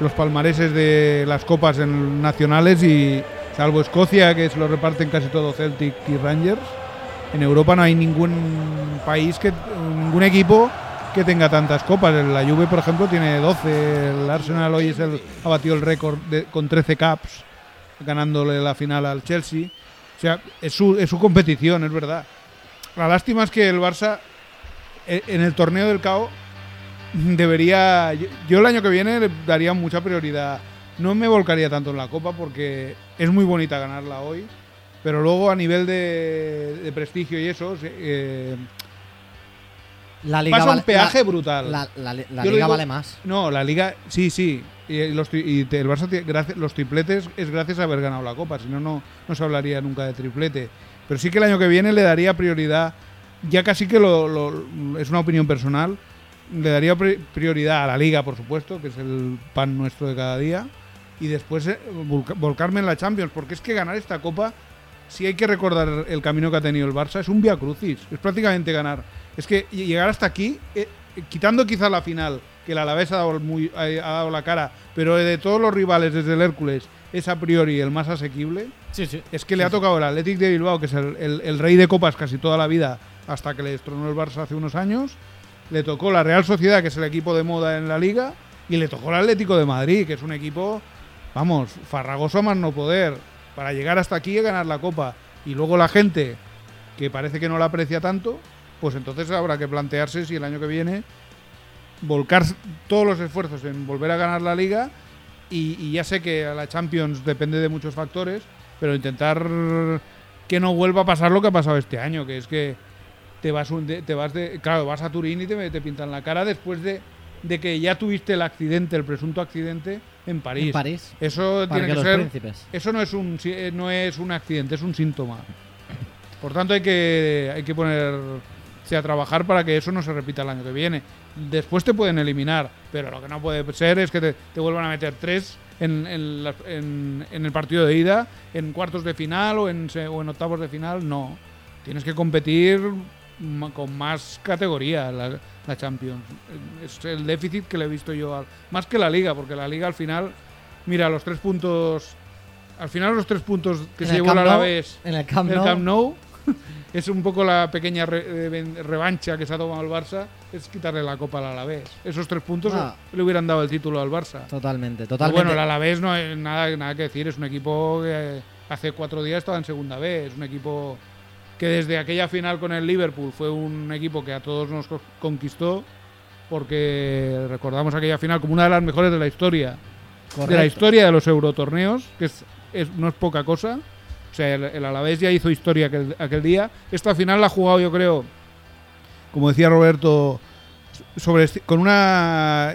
los palmareses de las copas nacionales y salvo Escocia, que se lo reparten casi todo Celtic y Rangers, en Europa no hay ningún país, que ningún equipo que tenga tantas copas. La Juve, por ejemplo, tiene 12. El Arsenal hoy es el, ha batido el récord con 13 caps, ganándole la final al Chelsea. O sea, es su, es su competición, es verdad. La lástima es que el Barça eh, en el torneo del CAO debería. Yo, yo el año que viene le daría mucha prioridad. No me volcaría tanto en la Copa porque es muy bonita ganarla hoy. Pero luego a nivel de, de prestigio y eso, eh, La liga pasa vale, un peaje la- brutal. La, liga digo- vale más. No, la liga, sí, sí. Y, los, tri- y el Barça, gracias- los tripletes es gracias a haber ganado la Copa, si no, no no se hablaría nunca de triplete. Pero sí que el año que viene le daría prioridad, ya casi que lo, lo- es una opinión personal, le daría pri- prioridad a la liga, por supuesto, que es el pan nuestro de cada día, y después eh, volca- volcarme en la Champions, porque es que ganar esta Copa, si hay que recordar el camino que ha tenido el Barça, es un via crucis, es prácticamente ganar. Es que ll- llegar hasta aquí, eh, quitando quizá la final, que el Alavés ha dado, muy, ha, ha dado la cara, pero de todos los rivales desde el Hércules es a priori el más asequible, Sí, sí. es que le ha tocado el Athletic de Bilbao, que es el, el- el rey de copas casi toda la vida, hasta que le destronó el Barça hace unos años. Le tocó la Real Sociedad, que es el equipo de moda en la liga. Y le tocó el Atlético de Madrid, que es un equipo, vamos, farragoso a más no poder. Para llegar hasta aquí y ganar la copa. Y luego la gente, que parece que no la aprecia tanto, pues entonces habrá que plantearse si el año que viene volcar todos los esfuerzos en volver a ganar la liga y, y ya sé que a la Champions depende de muchos factores, pero intentar que no vuelva a pasar lo que ha pasado este año, que es que te vas, un- de, te vas de, claro, vas a Turín y te, te pintan la cara después de, de que ya tuviste el accidente, el presunto accidente en París. En París. Eso Para tiene que ser príncipes. eso no es un eh, no es un accidente, es un síntoma. Por tanto hay que hay que ponerse a trabajar para que eso no se repita el año que viene. Después te pueden eliminar, pero lo que no puede ser es que te, te vuelvan a meter tres en, en la- en- en el partido de ida, en cuartos de final o en, o en octavos de final. No, tienes que competir con más categoría la, la Champions. Es el déficit que le he visto yo, al- más que la Liga, porque la Liga al final, mira, los tres puntos, al final los tres puntos que En se llevó el Alavés En el Camp el Nou. Camp Nou es un poco la pequeña re- eh, revancha que se ha tomado el Barça, es quitarle la copa al Alavés. Esos tres puntos Ah. le hubieran dado el título al Barça. Totalmente, Pero totalmente. bueno, el Alavés no hay nada, nada que decir, es un equipo que hace cuatro días estaba en segunda B, es un equipo que desde aquella final con el Liverpool fue un equipo que a todos nos co- conquistó, porque recordamos aquella final como una de las mejores de la historia, de la historia de los eurotorneos, que es, es- no es poca cosa. O sea, el, el Alavés ya hizo historia aquel, aquel día. Esta final la ha jugado, yo creo, como decía Roberto, sobre, con una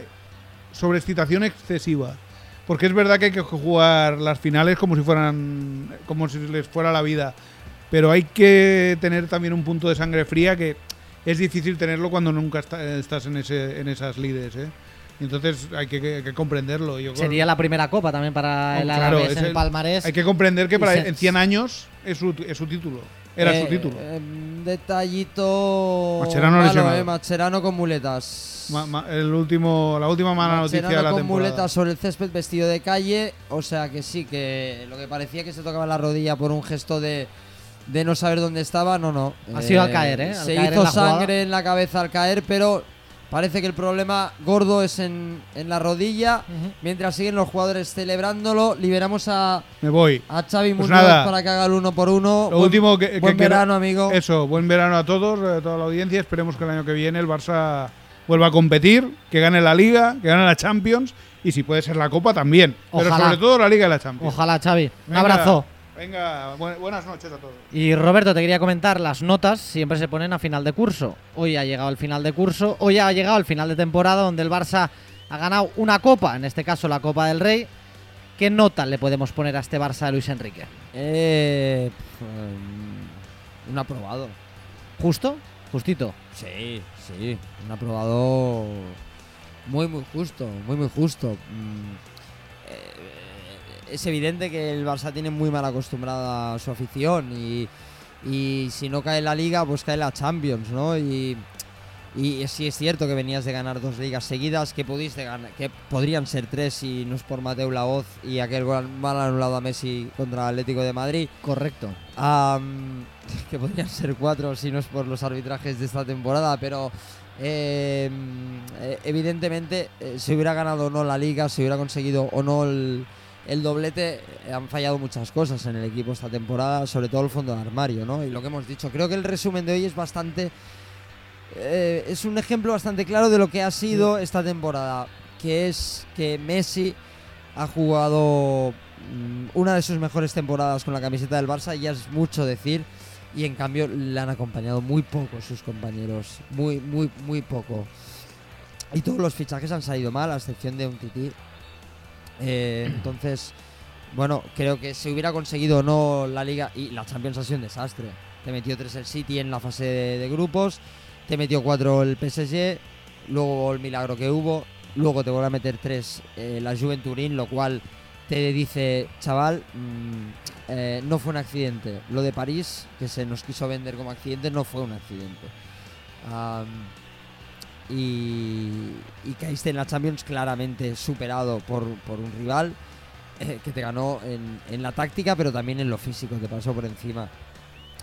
sobreexcitación excesiva. Porque es verdad que hay que jugar las finales como si fueran como si les fuera la vida. Pero hay que tener también un punto de sangre fría que es difícil tenerlo cuando nunca está- estás en, ese, en esas lides. ¿eh? Entonces hay que, hay que comprenderlo. Yo creo- Sería la primera copa también para Oh, el claro, Alavés en el el- palmarés. hay que comprender que para en 100 años es su, es su título. Era Eh, su título. eh, detallito. Mascherano malo, eh, Mascherano con muletas. Ma- ma- el último, la última mala noticia de la con temporada. muletas sobre el césped vestido de calle. O sea que sí, que lo que parecía que se tocaba la rodilla por un gesto de, de no saber dónde estaba, no, no. Ha sido al caer, ¿eh? Al se caer en hizo jugada. sangre en la cabeza al caer, pero parece que el problema gordo es en, en la rodilla. Ujú. Mientras siguen los jugadores celebrándolo, liberamos a, Me voy. a Xavi Pues Muñoz nada. para que haga el uno por uno. Lo Buen- último que, que buen quiero- verano, amigo. Eso, buen verano a todos, a toda la audiencia. Esperemos que el año que viene el Barça vuelva a competir, que gane la Liga, que gane la Champions y si puede ser la Copa también. Pero Ojalá. sobre todo la Liga y la Champions. Ojalá, Xavi. Un Venga, abrazo. Venga, bu- buenas noches a todos. Y Roberto, te quería comentar, las notas siempre se ponen a final de curso. Hoy ha llegado el final de curso, hoy ha llegado el final de temporada donde el Barça ha ganado una copa, en este caso la Copa del Rey. ¿Qué nota le podemos poner a este Barça de Luis Enrique? Eh, un aprobado. ¿Justo? Justito. Sí, sí, un aprobado muy, muy justo, muy, muy justo. Mm, es evidente que el Barça tiene muy mal acostumbrada a su afición y, y si no cae la liga, pues cae la Champions, ¿no? Y, y sí es cierto que venías de ganar dos ligas seguidas, que pudiste ganar, que podrían ser tres si no es por Mateo Laoz y aquel gol mal anulado a Messi contra el Atlético de Madrid. Correcto. Que podrían ser cuatro si no es por los arbitrajes de esta temporada, pero eh, eh, evidentemente eh, si hubiera ganado o no la liga, si hubiera conseguido o no el, el doblete eh, han fallado muchas cosas en el equipo esta temporada, sobre todo el fondo de armario, ¿no? Y lo que hemos dicho, creo que el resumen de hoy es bastante eh, es un ejemplo bastante claro de lo que ha sido esta temporada, que es que Messi ha jugado mm, una de sus mejores temporadas con la camiseta del Barça, y ya es mucho decir, y en cambio le han acompañado muy poco sus compañeros, muy, muy, muy poco. Y todos los fichajes han salido mal, a excepción de un tití. Eh, entonces, bueno, creo que si hubiera conseguido o no la liga y la Champions ha sido un desastre. Te metió tres el City en la fase de, grupos, te metió cuatro el PSG, luego el milagro que hubo, luego te vuelve a meter tres eh, la Juventus Turín, lo cual te dice, chaval, mm, eh, no fue un accidente. Lo de París, que se nos quiso vender como accidente, no fue un accidente. Y, y caíste en la Champions claramente superado por, por un rival eh, que te ganó en, en la táctica, pero también en lo físico, te pasó por encima.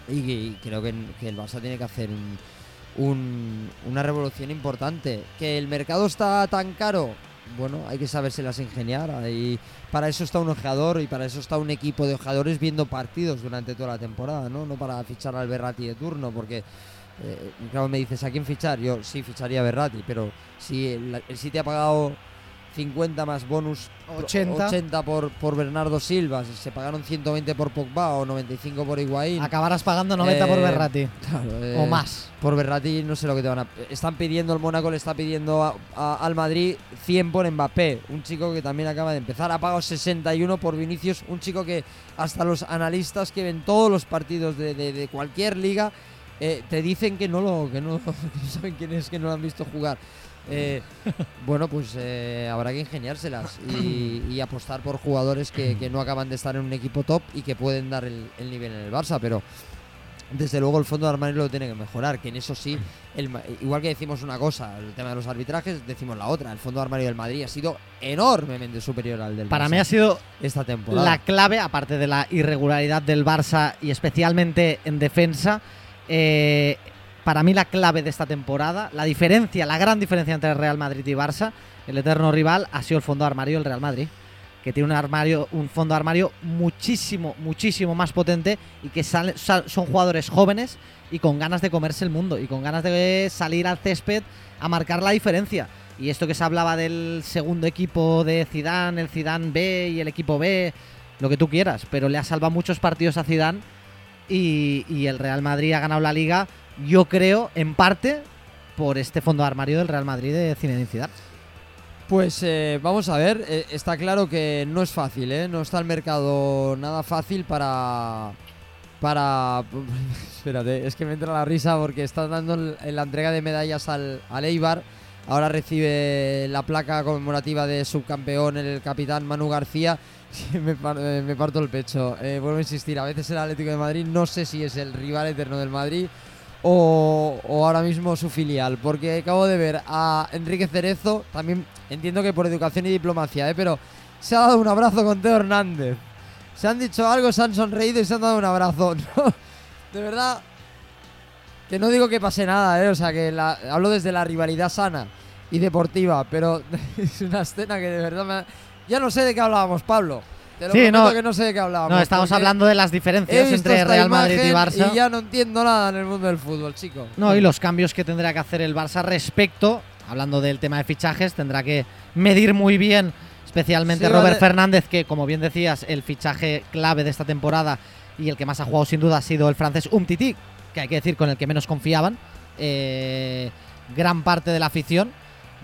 Y, y creo que, que el Barça tiene que hacer un, un- una revolución importante. Que el mercado está tan caro, bueno, hay que sabérselas ingeniar. Ahí, para eso está un ojeador y para eso está un equipo de ojeadores viendo partidos durante toda la temporada, ¿no? No para fichar al Berrati de turno, porque, eh, claro, me dices, ¿a quién fichar? Yo sí ficharía a Berrati, pero si el, el City ha pagado 50 más bonus 80. 80 por, por Bernardo Silva, si se pagaron 120 por Pogba o 95 por Higuaín. Acabarás pagando 90 por Eh, Berrati. Claro, o eh, más. Por Berrati no sé lo que te van a... Están pidiendo, el Mónaco le está pidiendo a- a- al Madrid 100 por Mbappé, un chico que también acaba de empezar. Ha pagado 61 por Vinicius, un chico que hasta los analistas que ven todos los partidos de, de- de cualquier liga eh, te dicen que no, lo, que, no, que no saben quién es, que no lo han visto jugar. Eh, bueno, pues eh, habrá que ingeniárselas y, y apostar por jugadores que, que no acaban de estar en un equipo top y que pueden dar el, el nivel en el Barça, pero desde luego el fondo de armario lo tiene que mejorar, que en eso sí, el igual que decimos una cosa, el tema de los arbitrajes, decimos la otra, el fondo de armario del Madrid ha sido enormemente superior al del Para Barça mí ha sido esta temporada. la clave, aparte de la irregularidad del Barça y especialmente en defensa, eh, para mí la clave de esta temporada, la diferencia, la gran diferencia entre Real Madrid y Barça, el eterno rival, ha sido el fondo armario del Real Madrid, que tiene un armario, un fondo armario muchísimo, muchísimo más potente y que sale- sal- son jugadores jóvenes y con ganas de comerse el mundo y con ganas de salir al césped a marcar la diferencia. Y esto que se hablaba del segundo equipo de Zidane, el Zidane B y el equipo B, lo que tú quieras, pero le ha salvado muchos partidos a Zidane y, y el Real Madrid ha ganado la liga, yo creo, en parte por este fondo de armario del Real Madrid de Zinedine Zidane. Pues eh, vamos a ver, eh, está claro que no es fácil, ¿eh? No está el mercado nada fácil para... Para... Espérate, es que me entra la risa porque está dando el- la entrega de medallas al, al Eibar. Ahora recibe la placa conmemorativa de subcampeón el capitán Manu García. me, par- eh, me parto el pecho. Eh, vuelvo a insistir, a veces el Atlético de Madrid no sé si es el rival eterno del Madrid o, ahora mismo su filial, porque acabo de ver a Enrique Cerezo, también entiendo que por educación y diplomacia, ¿eh? pero se ha dado un abrazo con Teo Hernández. Se han dicho algo, se han sonreído y se han dado un abrazo. De verdad, que no digo que pase nada, ¿eh? o sea, que la- hablo desde la rivalidad sana y deportiva, pero es una escena que de verdad me... ha- Ya no sé de qué hablábamos, Pablo. Te lo Sí, no. que no sé de qué hablábamos. No, estamos hablando de las diferencias entre Real Madrid y Barça. Y ya no entiendo nada en el mundo del fútbol, chico. No, y los cambios que tendrá que hacer el Barça respecto, hablando del tema de fichajes, tendrá que medir muy bien, especialmente Sí, Robert vale. Fernández, que como bien decías, el fichaje clave de esta temporada y el que más ha jugado sin duda ha sido el francés Umtiti, que hay que decir con el que menos confiaban. eh, gran parte de la afición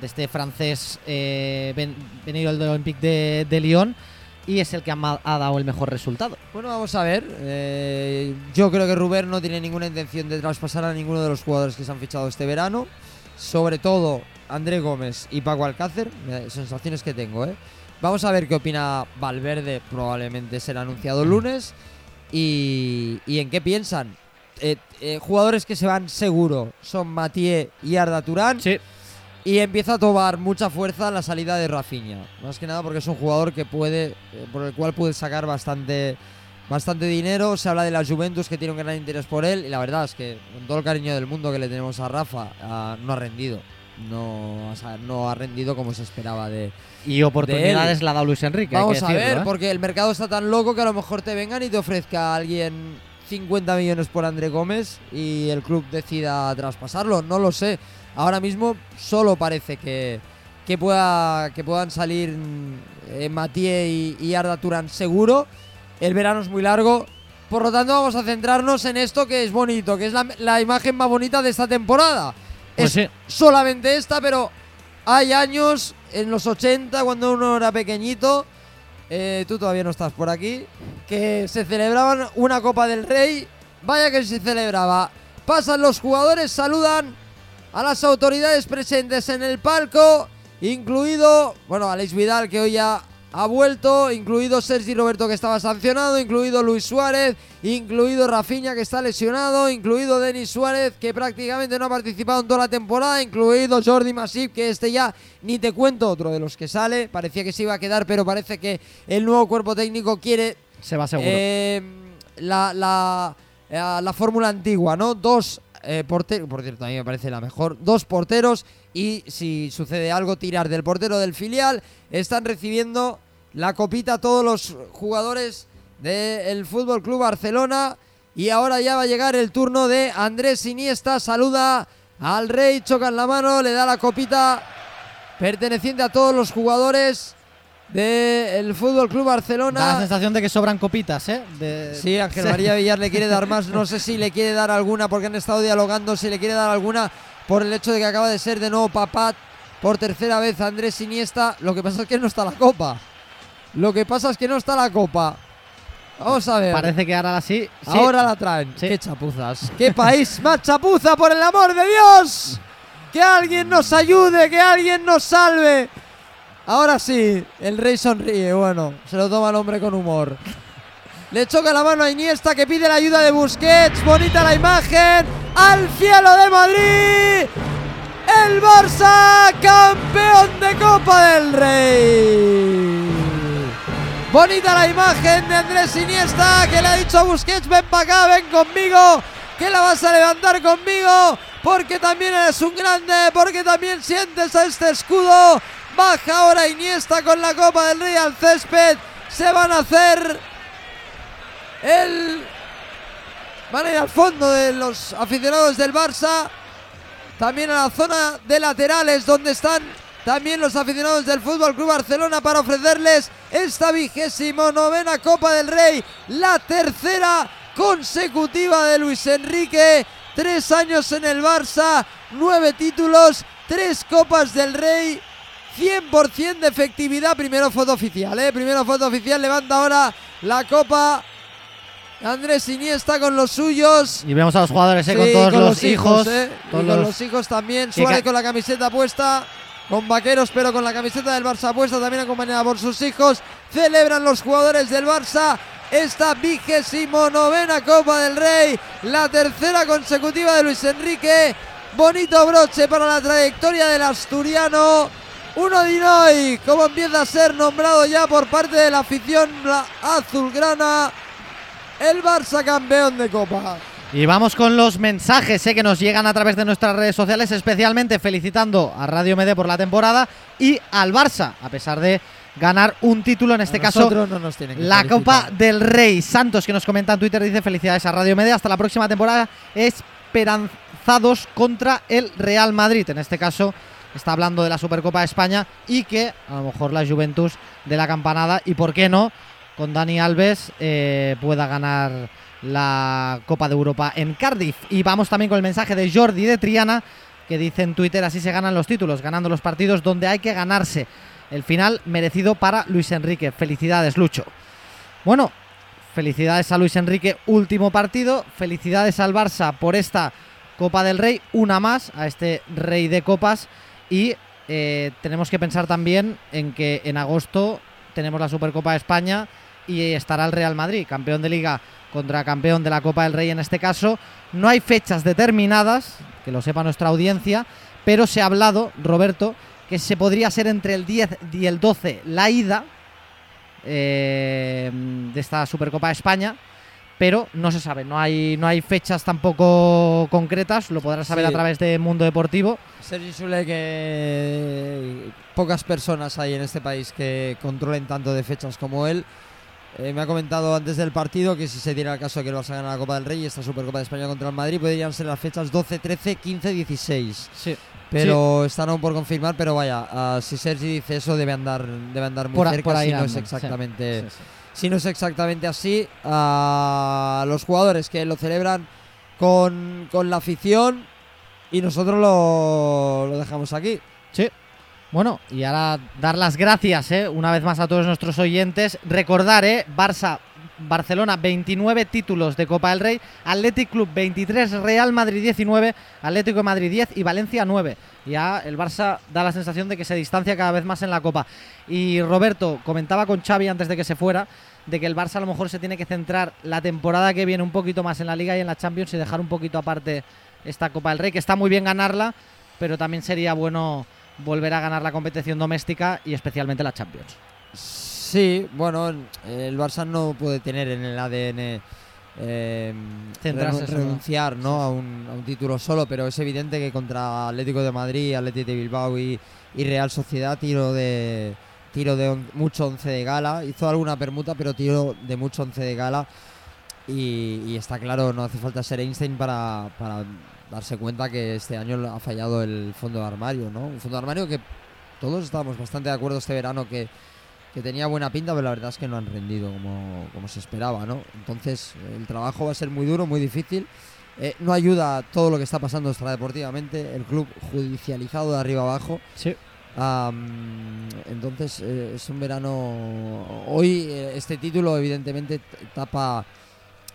de este francés eh, ven- venido del Olympique de, de Lyon y es el que ha, dado el mejor resultado. Bueno, vamos a ver. eh, yo creo que Rubén no tiene ninguna intención de traspasar a ninguno de los jugadores que se han fichado este verano. Sobre todo André Gómez y Paco Alcácer. sensaciones que tengo, ¿eh? Vamos a ver qué opina Valverde. Probablemente será anunciado el lunes. Y, y en qué piensan. Eh, jugadores que se van seguro son Mathieu y Arda Turán. Sí, Y empieza a tomar mucha fuerza la salida de Rafinha. Más que nada porque es un jugador que puede, eh, por el cual puede sacar bastante, bastante dinero. Se habla de la Juventus que tiene un gran interés por él. Y la verdad es que, con todo el cariño del mundo que le tenemos a Rafa, ah, no ha rendido. no, o sea, no ha rendido como se esperaba de... Y oportunidades la da Luis Enrique. hay Vamos que a decirlo, ver, ¿eh? porque el mercado está tan loco que a lo mejor te vengan y te ofrezca a alguien 50 millones por André Gómez y el club decida traspasarlo. No lo sé. Ahora mismo solo parece que, que, pueda, que puedan salir eh, Mathieu y, y Arda Turán seguro. El verano es muy largo. Por lo tanto, vamos a centrarnos en esto que es bonito, que es la, la imagen más bonita de esta temporada. Pues es sí. solamente esta, pero hay años, en los 80, cuando uno era pequeñito, eh, tú todavía no estás por aquí, que se celebraban una Copa del Rey. Vaya que se celebraba. Pasan los jugadores, saludan a las autoridades presentes en el palco, incluido, bueno, Alex Vidal que hoy ya ha vuelto, incluido Sergi Roberto que estaba sancionado, incluido Luis Suárez, incluido Rafinha que está lesionado, incluido Denis Suárez que prácticamente no ha participado en toda la temporada, incluido Jordi Masip que este ya ni te cuento otro de los que sale, parecía que se iba a quedar pero parece que el nuevo cuerpo técnico quiere Se va seguro. eh, la, la, eh, la fórmula antigua, ¿no? Dos eh, porteros, por cierto, a mí me parece la mejor, dos porteros y si sucede algo, tirar del portero del filial. Están recibiendo la copita todos los jugadores del Fútbol Club Barcelona. Y ahora ya va a llegar el turno de Andrés Iniesta, saluda al Rey, choca en la mano, le da la copita perteneciente a todos los jugadores del Fútbol Club Barcelona. Da la sensación de que sobran copitas, ¿eh? De- Sí, Ángel. María Villar le quiere dar más. No sé si le quiere dar alguna porque han estado dialogando. Si le quiere dar alguna por el hecho de que acaba de ser de nuevo Papat por tercera vez Andrés Iniesta. Lo que pasa es que no está la copa. Lo que pasa es que no está la copa. Vamos a ver. Parece que ahora sí. sí. Ahora la traen. Sí. Qué chapuzas. Qué país más chapuza, por el amor de Dios. Que alguien nos ayude, que alguien nos salve. Ahora sí, el rey sonríe. Bueno, se lo toma el hombre con humor. Le choca la mano a Iniesta que pide la ayuda de Busquets. Bonita la imagen. Al cielo de Madrid. El Barça, campeón de Copa del Rey. Bonita la imagen de Andrés Iniesta que le ha dicho a Busquets, ven para acá, ven conmigo, que la vas a levantar conmigo, porque también eres un grande, porque también sientes a este escudo. Baja ahora Iniesta con la Copa del Rey al césped. Se van a hacer el... Van a ir al fondo de los aficionados del Barça. También a la zona de laterales donde están también los aficionados del Fútbol Club Barcelona para ofrecerles esta vigésimo novena Copa del Rey, la tercera consecutiva de Luis Enrique. Tres años en el Barça, nueve títulos, tres Copas del Rey. 100% de efectividad, primero foto oficial, ¿eh? Primero foto oficial, levanta ahora la copa Andrés Iniesta con los suyos. Y vemos a los jugadores, ¿eh? con todos con los, hijos. ¿eh? Y todos con los- los hijos también. Suárez con la camiseta puesta. Con vaqueros, pero con la camiseta del Barça puesta, también acompañada por sus hijos. Celebran los jugadores del Barça esta vigésimo novena Copa del Rey. La tercera consecutiva de Luis Enrique. Bonito broche para la trayectoria del asturiano. Uno Dinoy, como empieza a ser nombrado ya por parte de la afición azulgrana. El Barça campeón de Copa. Y vamos con los mensajes ¿eh? que nos llegan a través de nuestras redes sociales, especialmente felicitando a Radio Mede por la temporada y al Barça, a pesar de ganar un título, en este caso no nos la. Copa del Rey. Santos, que nos comenta en Twitter, dice felicidades a Radio Media. Hasta la próxima temporada, esperanzados contra el Real Madrid. En este caso, está hablando de la Supercopa de España y que a lo mejor la Juventus de la campanada y, por qué no, con Dani Alves eh, pueda ganar la Copa de Europa en Cardiff. Y vamos también con el mensaje de Jordi de Triana, que dice en Twitter, así se ganan los títulos, ganando los partidos donde hay que ganarse. El final merecido para Luis Enrique. Felicidades, Lucho. Bueno, felicidades a Luis Enrique, último partido. Felicidades al Barça por esta Copa del Rey, una más a este Rey de Copas. Y eh, tenemos que pensar también en que en agosto tenemos la Supercopa de España y estará el Real Madrid, campeón de liga contra campeón de la Copa del Rey en este caso. No hay fechas determinadas, que lo sepa nuestra audiencia, pero se ha hablado, Roberto, que se podría ser entre el 10 y el 12 la ida eh, de esta Supercopa de España, pero no se sabe, no hay, no hay fechas tampoco concretas, lo podrás saber Sí. a través de Mundo Deportivo. Sergi Sule, que pocas personas hay en este país que controlen tanto de fechas como él. Eh, me ha comentado antes del partido que si se diera el caso de que el Barça gana la Copa del Rey y esta Supercopa de España contra el Madrid, podrían ser las fechas 12, 13, 15, 16. Sí. Pero están aún por confirmar, pero vaya, ah, si Sergi dice eso debe andar, debe andar muy Por cerca por ahí si no es sí. exactamente Sí, sí. Si no es exactamente así, a los jugadores que lo celebran con, con la afición y nosotros lo, lo dejamos aquí. Sí. Bueno, y ahora dar las gracias ¿eh? una vez más a todos nuestros oyentes. Recordar, ¿eh? Barça, Barcelona 29 títulos de Copa del Rey, Athletic Club 23, Real Madrid 19, Atlético Madrid 10 y Valencia 9. Ya el Barça da la sensación de que se distancia cada vez más en la Copa. Y Roberto comentaba con Xavi antes de que se fuera de que el Barça a lo mejor se tiene que centrar la temporada que viene un poquito más en la Liga y en la Champions y dejar un poquito aparte esta Copa del Rey, que está muy bien ganarla, pero también sería bueno volver a ganar la competición doméstica y especialmente la Champions. Sí, bueno, el Barça no puede tener en el ADN eh, Centrarse renunciar ¿no? a, un, a un título solo, pero es evidente que contra Atlético de Madrid, Atlético de Bilbao y, y Real Sociedad tiro de tiro de on- mucho once de gala, hizo alguna permuta, pero tiro de mucho once de gala y, y está claro, no hace falta ser Einstein para, para darse cuenta que este año ha fallado el fondo de armario, ¿no? Un fondo de armario que todos estábamos bastante de acuerdo este verano que que tenía buena pinta, pero la verdad es que no han rendido como, como se esperaba, ¿no? Entonces, el trabajo va a ser muy duro, muy difícil. Eh, no ayuda todo lo que está pasando extradeportivamente, el club judicializado de arriba abajo. Sí. Entonces, eh, es un verano. Hoy, eh, este título, evidentemente, tapa.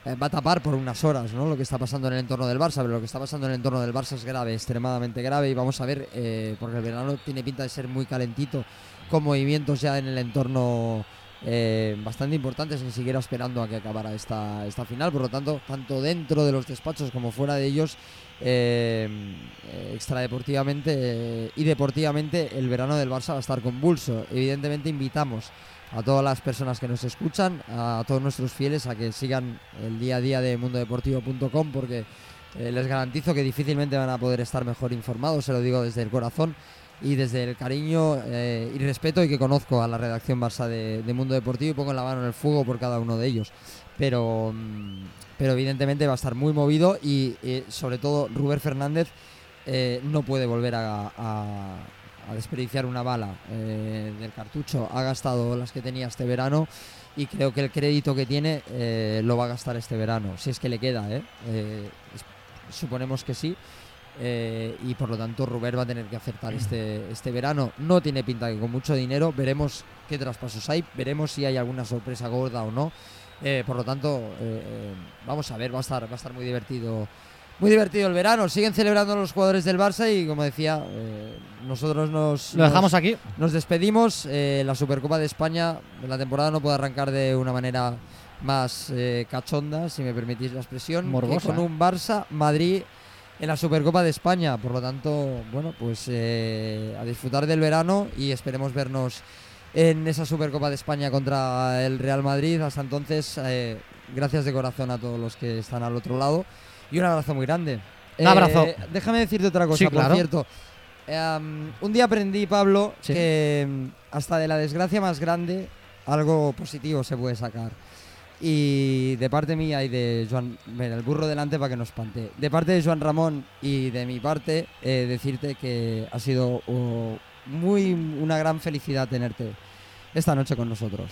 va a tapar por unas horas ¿no? lo que está pasando en el entorno del Barça, pero lo que está pasando en el entorno del Barça es grave, extremadamente grave, y vamos a ver, eh, porque el verano tiene pinta de ser muy calentito, con movimientos ya en el entorno eh, bastante importantes, ni siquiera esperando a que acabara esta, esta final. Por lo tanto, tanto dentro de los despachos como fuera de ellos, eh, extradeportivamente eh, y deportivamente, el verano del Barça va a estar convulso. Evidentemente, invitamos a todas las personas que nos escuchan, a todos nuestros fieles, a que sigan el día a día de mundodeportivo.com porque les garantizo que difícilmente van a poder estar mejor informados, se lo digo desde el corazón y desde el cariño eh, y respeto y que conozco a la redacción Barça de, Mundo Deportivo y pongo la mano en el fuego por cada uno de ellos. Pero, mm, pero evidentemente va a estar muy movido y eh, sobre todo Rubén Fernández eh, no puede volver a, a- desperdiciar una bala del cartucho. Ha gastado las que tenía este verano y creo que el crédito que tiene lo va a gastar este verano, si es que le queda. suponemos que sí. Eh, y por lo tanto Rubén va a tener que acertar este, este verano. No tiene pinta que con mucho dinero. Veremos qué traspasos hay, veremos si hay alguna sorpresa gorda o no. Eh, por lo tanto, eh, vamos a ver, va a estar, va a estar muy divertido. Muy divertido el verano. Siguen celebrando los jugadores del Barça y como decía, nosotros nos, Lo dejamos nos, aquí. nos despedimos. La Supercopa de España, la temporada no puede arrancar de una manera más cachonda, si me permitís la expresión, Morbosa. con un Barça Madrid en la Supercopa de España. Por lo tanto, bueno, pues eh, a disfrutar del verano y esperemos vernos en esa Supercopa de España contra el Real Madrid. Hasta entonces, eh, gracias de corazón a todos los que están al otro lado y un abrazo muy grande. Un abrazo. Eh, déjame decirte otra cosa, Sí, por claro. cierto. Em, un día aprendí, Pablo, Sí. que em, hasta de la desgracia más grande algo positivo se puede sacar. Y de parte mía y de Joan, el burro delante para que nos espante. De parte de Joan Ramón y de mi parte, eh, decirte que ha sido oh, muy una gran felicidad tenerte esta noche con nosotros.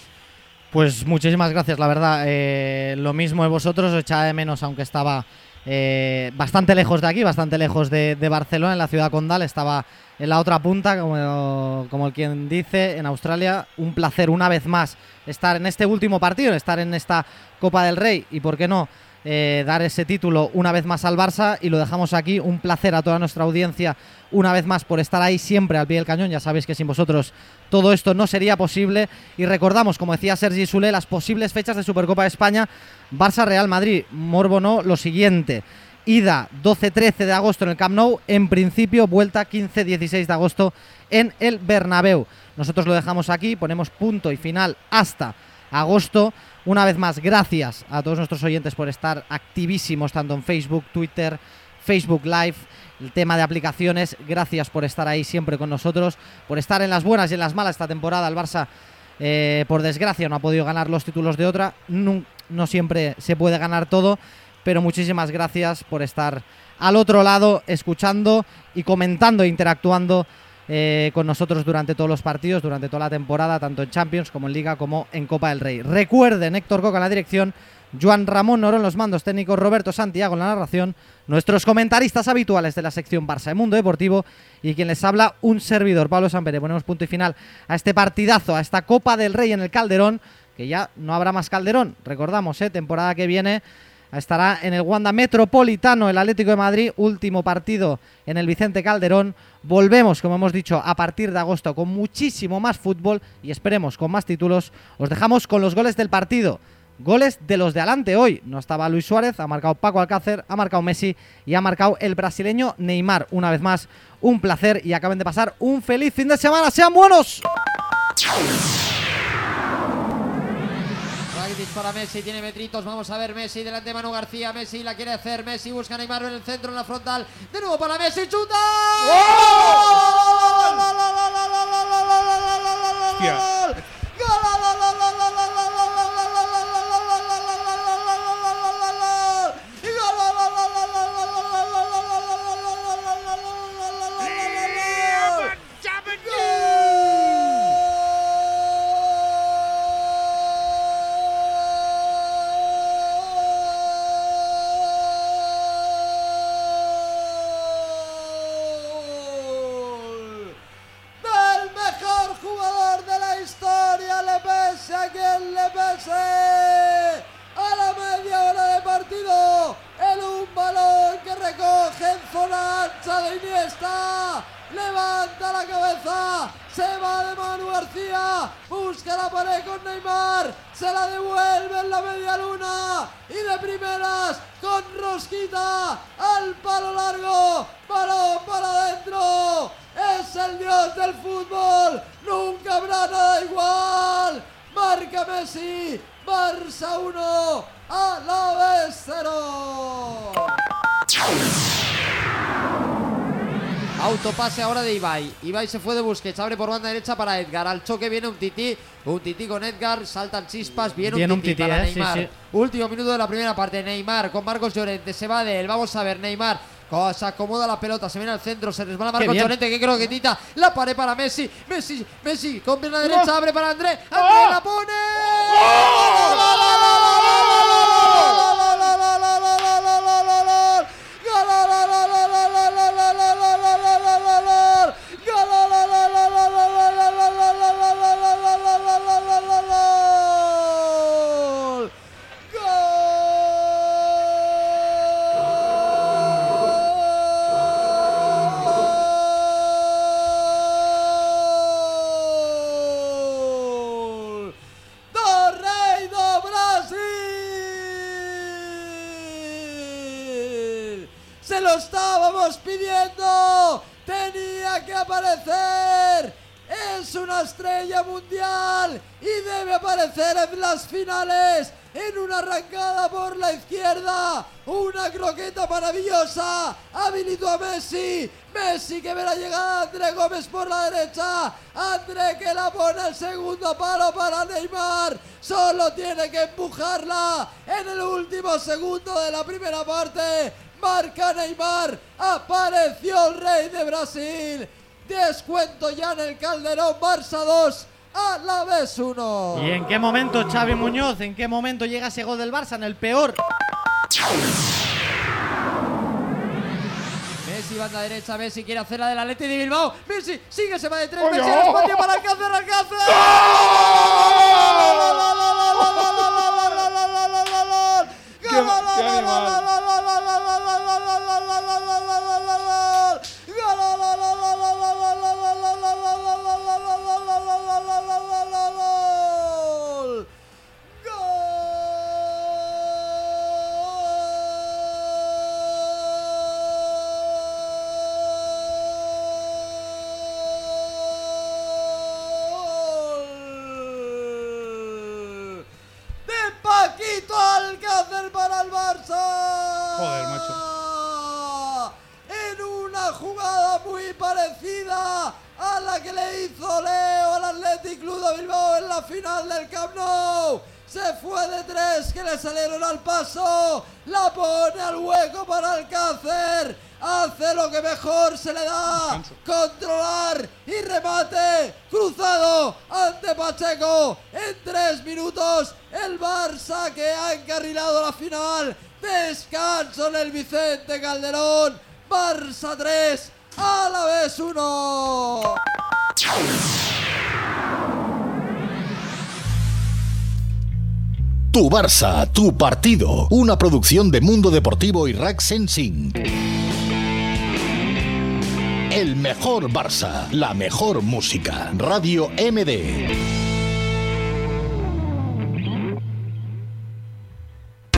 Pues muchísimas gracias, la verdad. Eh, lo mismo de vosotros, os echaba de menos, aunque estaba eh, bastante lejos de aquí, bastante lejos de, Barcelona, en la ciudad condal. Estaba en la otra punta, como, como quien dice, en Australia. Un placer una vez más estar en este último partido, estar en esta Copa del Rey y, ¿por qué no? eh, dar ese título una vez más al Barça y lo dejamos aquí. Un placer a toda nuestra audiencia una vez más por estar ahí siempre al pie del cañón. Ya sabéis que sin vosotros todo esto no sería posible. Y recordamos, como decía Sergi Sule, las posibles fechas de Supercopa de España. Barça-Real Madrid. Morbo no, lo siguiente. Ida 12-13 de agosto en el Camp Nou. En principio, vuelta 15-16 de agosto en el Bernabéu. Nosotros lo dejamos aquí, ponemos punto y final hasta agosto. Una vez más, gracias a todos nuestros oyentes por estar activísimos tanto en Facebook, Twitter, Facebook Live, el tema de aplicaciones. Gracias por estar ahí siempre con nosotros, por estar en las buenas y en las malas esta temporada. El Barça, eh, por desgracia, no ha podido ganar los títulos de otra. No, siempre se puede ganar todo, pero muchísimas gracias por estar al otro lado, escuchando y comentando e interactuando eh, con nosotros durante todos los partidos, durante toda la temporada, tanto en Champions como en Liga como en Copa del Rey. Recuerden, Héctor Coca en la dirección, Juan Ramón Noro en los mandos técnicos, Roberto Santiago en la narración, nuestros comentaristas habituales de la sección Barça de Mundo Deportivo y quien les habla, un servidor, Pablo Sampere. Ponemos punto y final a este partidazo, a esta Copa del Rey en el Calderón, que ya no habrá más Calderón, recordamos, ¿eh? temporada que viene estará en el Wanda Metropolitano el Atlético de Madrid, último partido en el Vicente Calderón. Volvemos, como hemos dicho, a partir de agosto con muchísimo más fútbol y esperemos con más títulos. Os dejamos con los goles del partido. Goles de los de adelante hoy. No estaba Luis Suárez, ha marcado Paco Alcácer, ha marcado Messi y ha marcado el brasileño Neymar. Una vez más, un placer y acaben de pasar un feliz fin de semana. ¡Sean buenos! Para Messi, tiene metritos, vamos a ver Messi delante de Manu García, Messi la quiere hacer, Messi busca a Neymar en el centro, en la frontal, de nuevo para Messi, chuta. Hostia. del Ibai. Ibai se fue de Busquets, abre por banda derecha para Edgar. Al choque viene un tití, un tití con Edgar, saltan chispas, viene, Viene un un tití, para eh, Neymar. sí. Último minuto de la primera parte, Neymar con Marcos Llorente, se va de él, vamos a ver, Neymar co- se acomoda la pelota, se viene al centro, se resbala Marcos. Llorente, que creo que tita la pared para Messi, Messi, Messi, con pierna derecha, abre para André, André la pone. Mundial y debe aparecer en las finales. En una arrancada por la izquierda, una croqueta maravillosa, habilitó a Messi, Messi que ve la llegada de André Gómez por la derecha, André que la pone el segundo palo para Neymar, solo tiene que empujarla. En el último segundo de la primera parte, marca Neymar, apareció el rey de Brasil, descuento ya en el Calderón, Barça 2, a la vez 1. ¿Y en qué momento Xavi Muñoz, en qué momento llega ese gol del Barça? En el peor. Messi, banda derecha, Messi quiere hacer la del Atleti de Bilbao. Messi, sigue, se va de tres. Messi, el espacio para Alcácer, Alcácer. ¡Qué- qué animal! ¡Gol! Para Alcácer. Hace lo que mejor se le da. Controlar y remate. Cruzado ante Pacheco. En tres minutos el Barça que ha encarrilado la final. Descanso en el Vicente Calderón. Barça 3. A la vez 1. Tu Barça, tu partido. Una producción de Mundo Deportivo y Rack Sensing. El mejor Barça, la mejor música. Radio MD.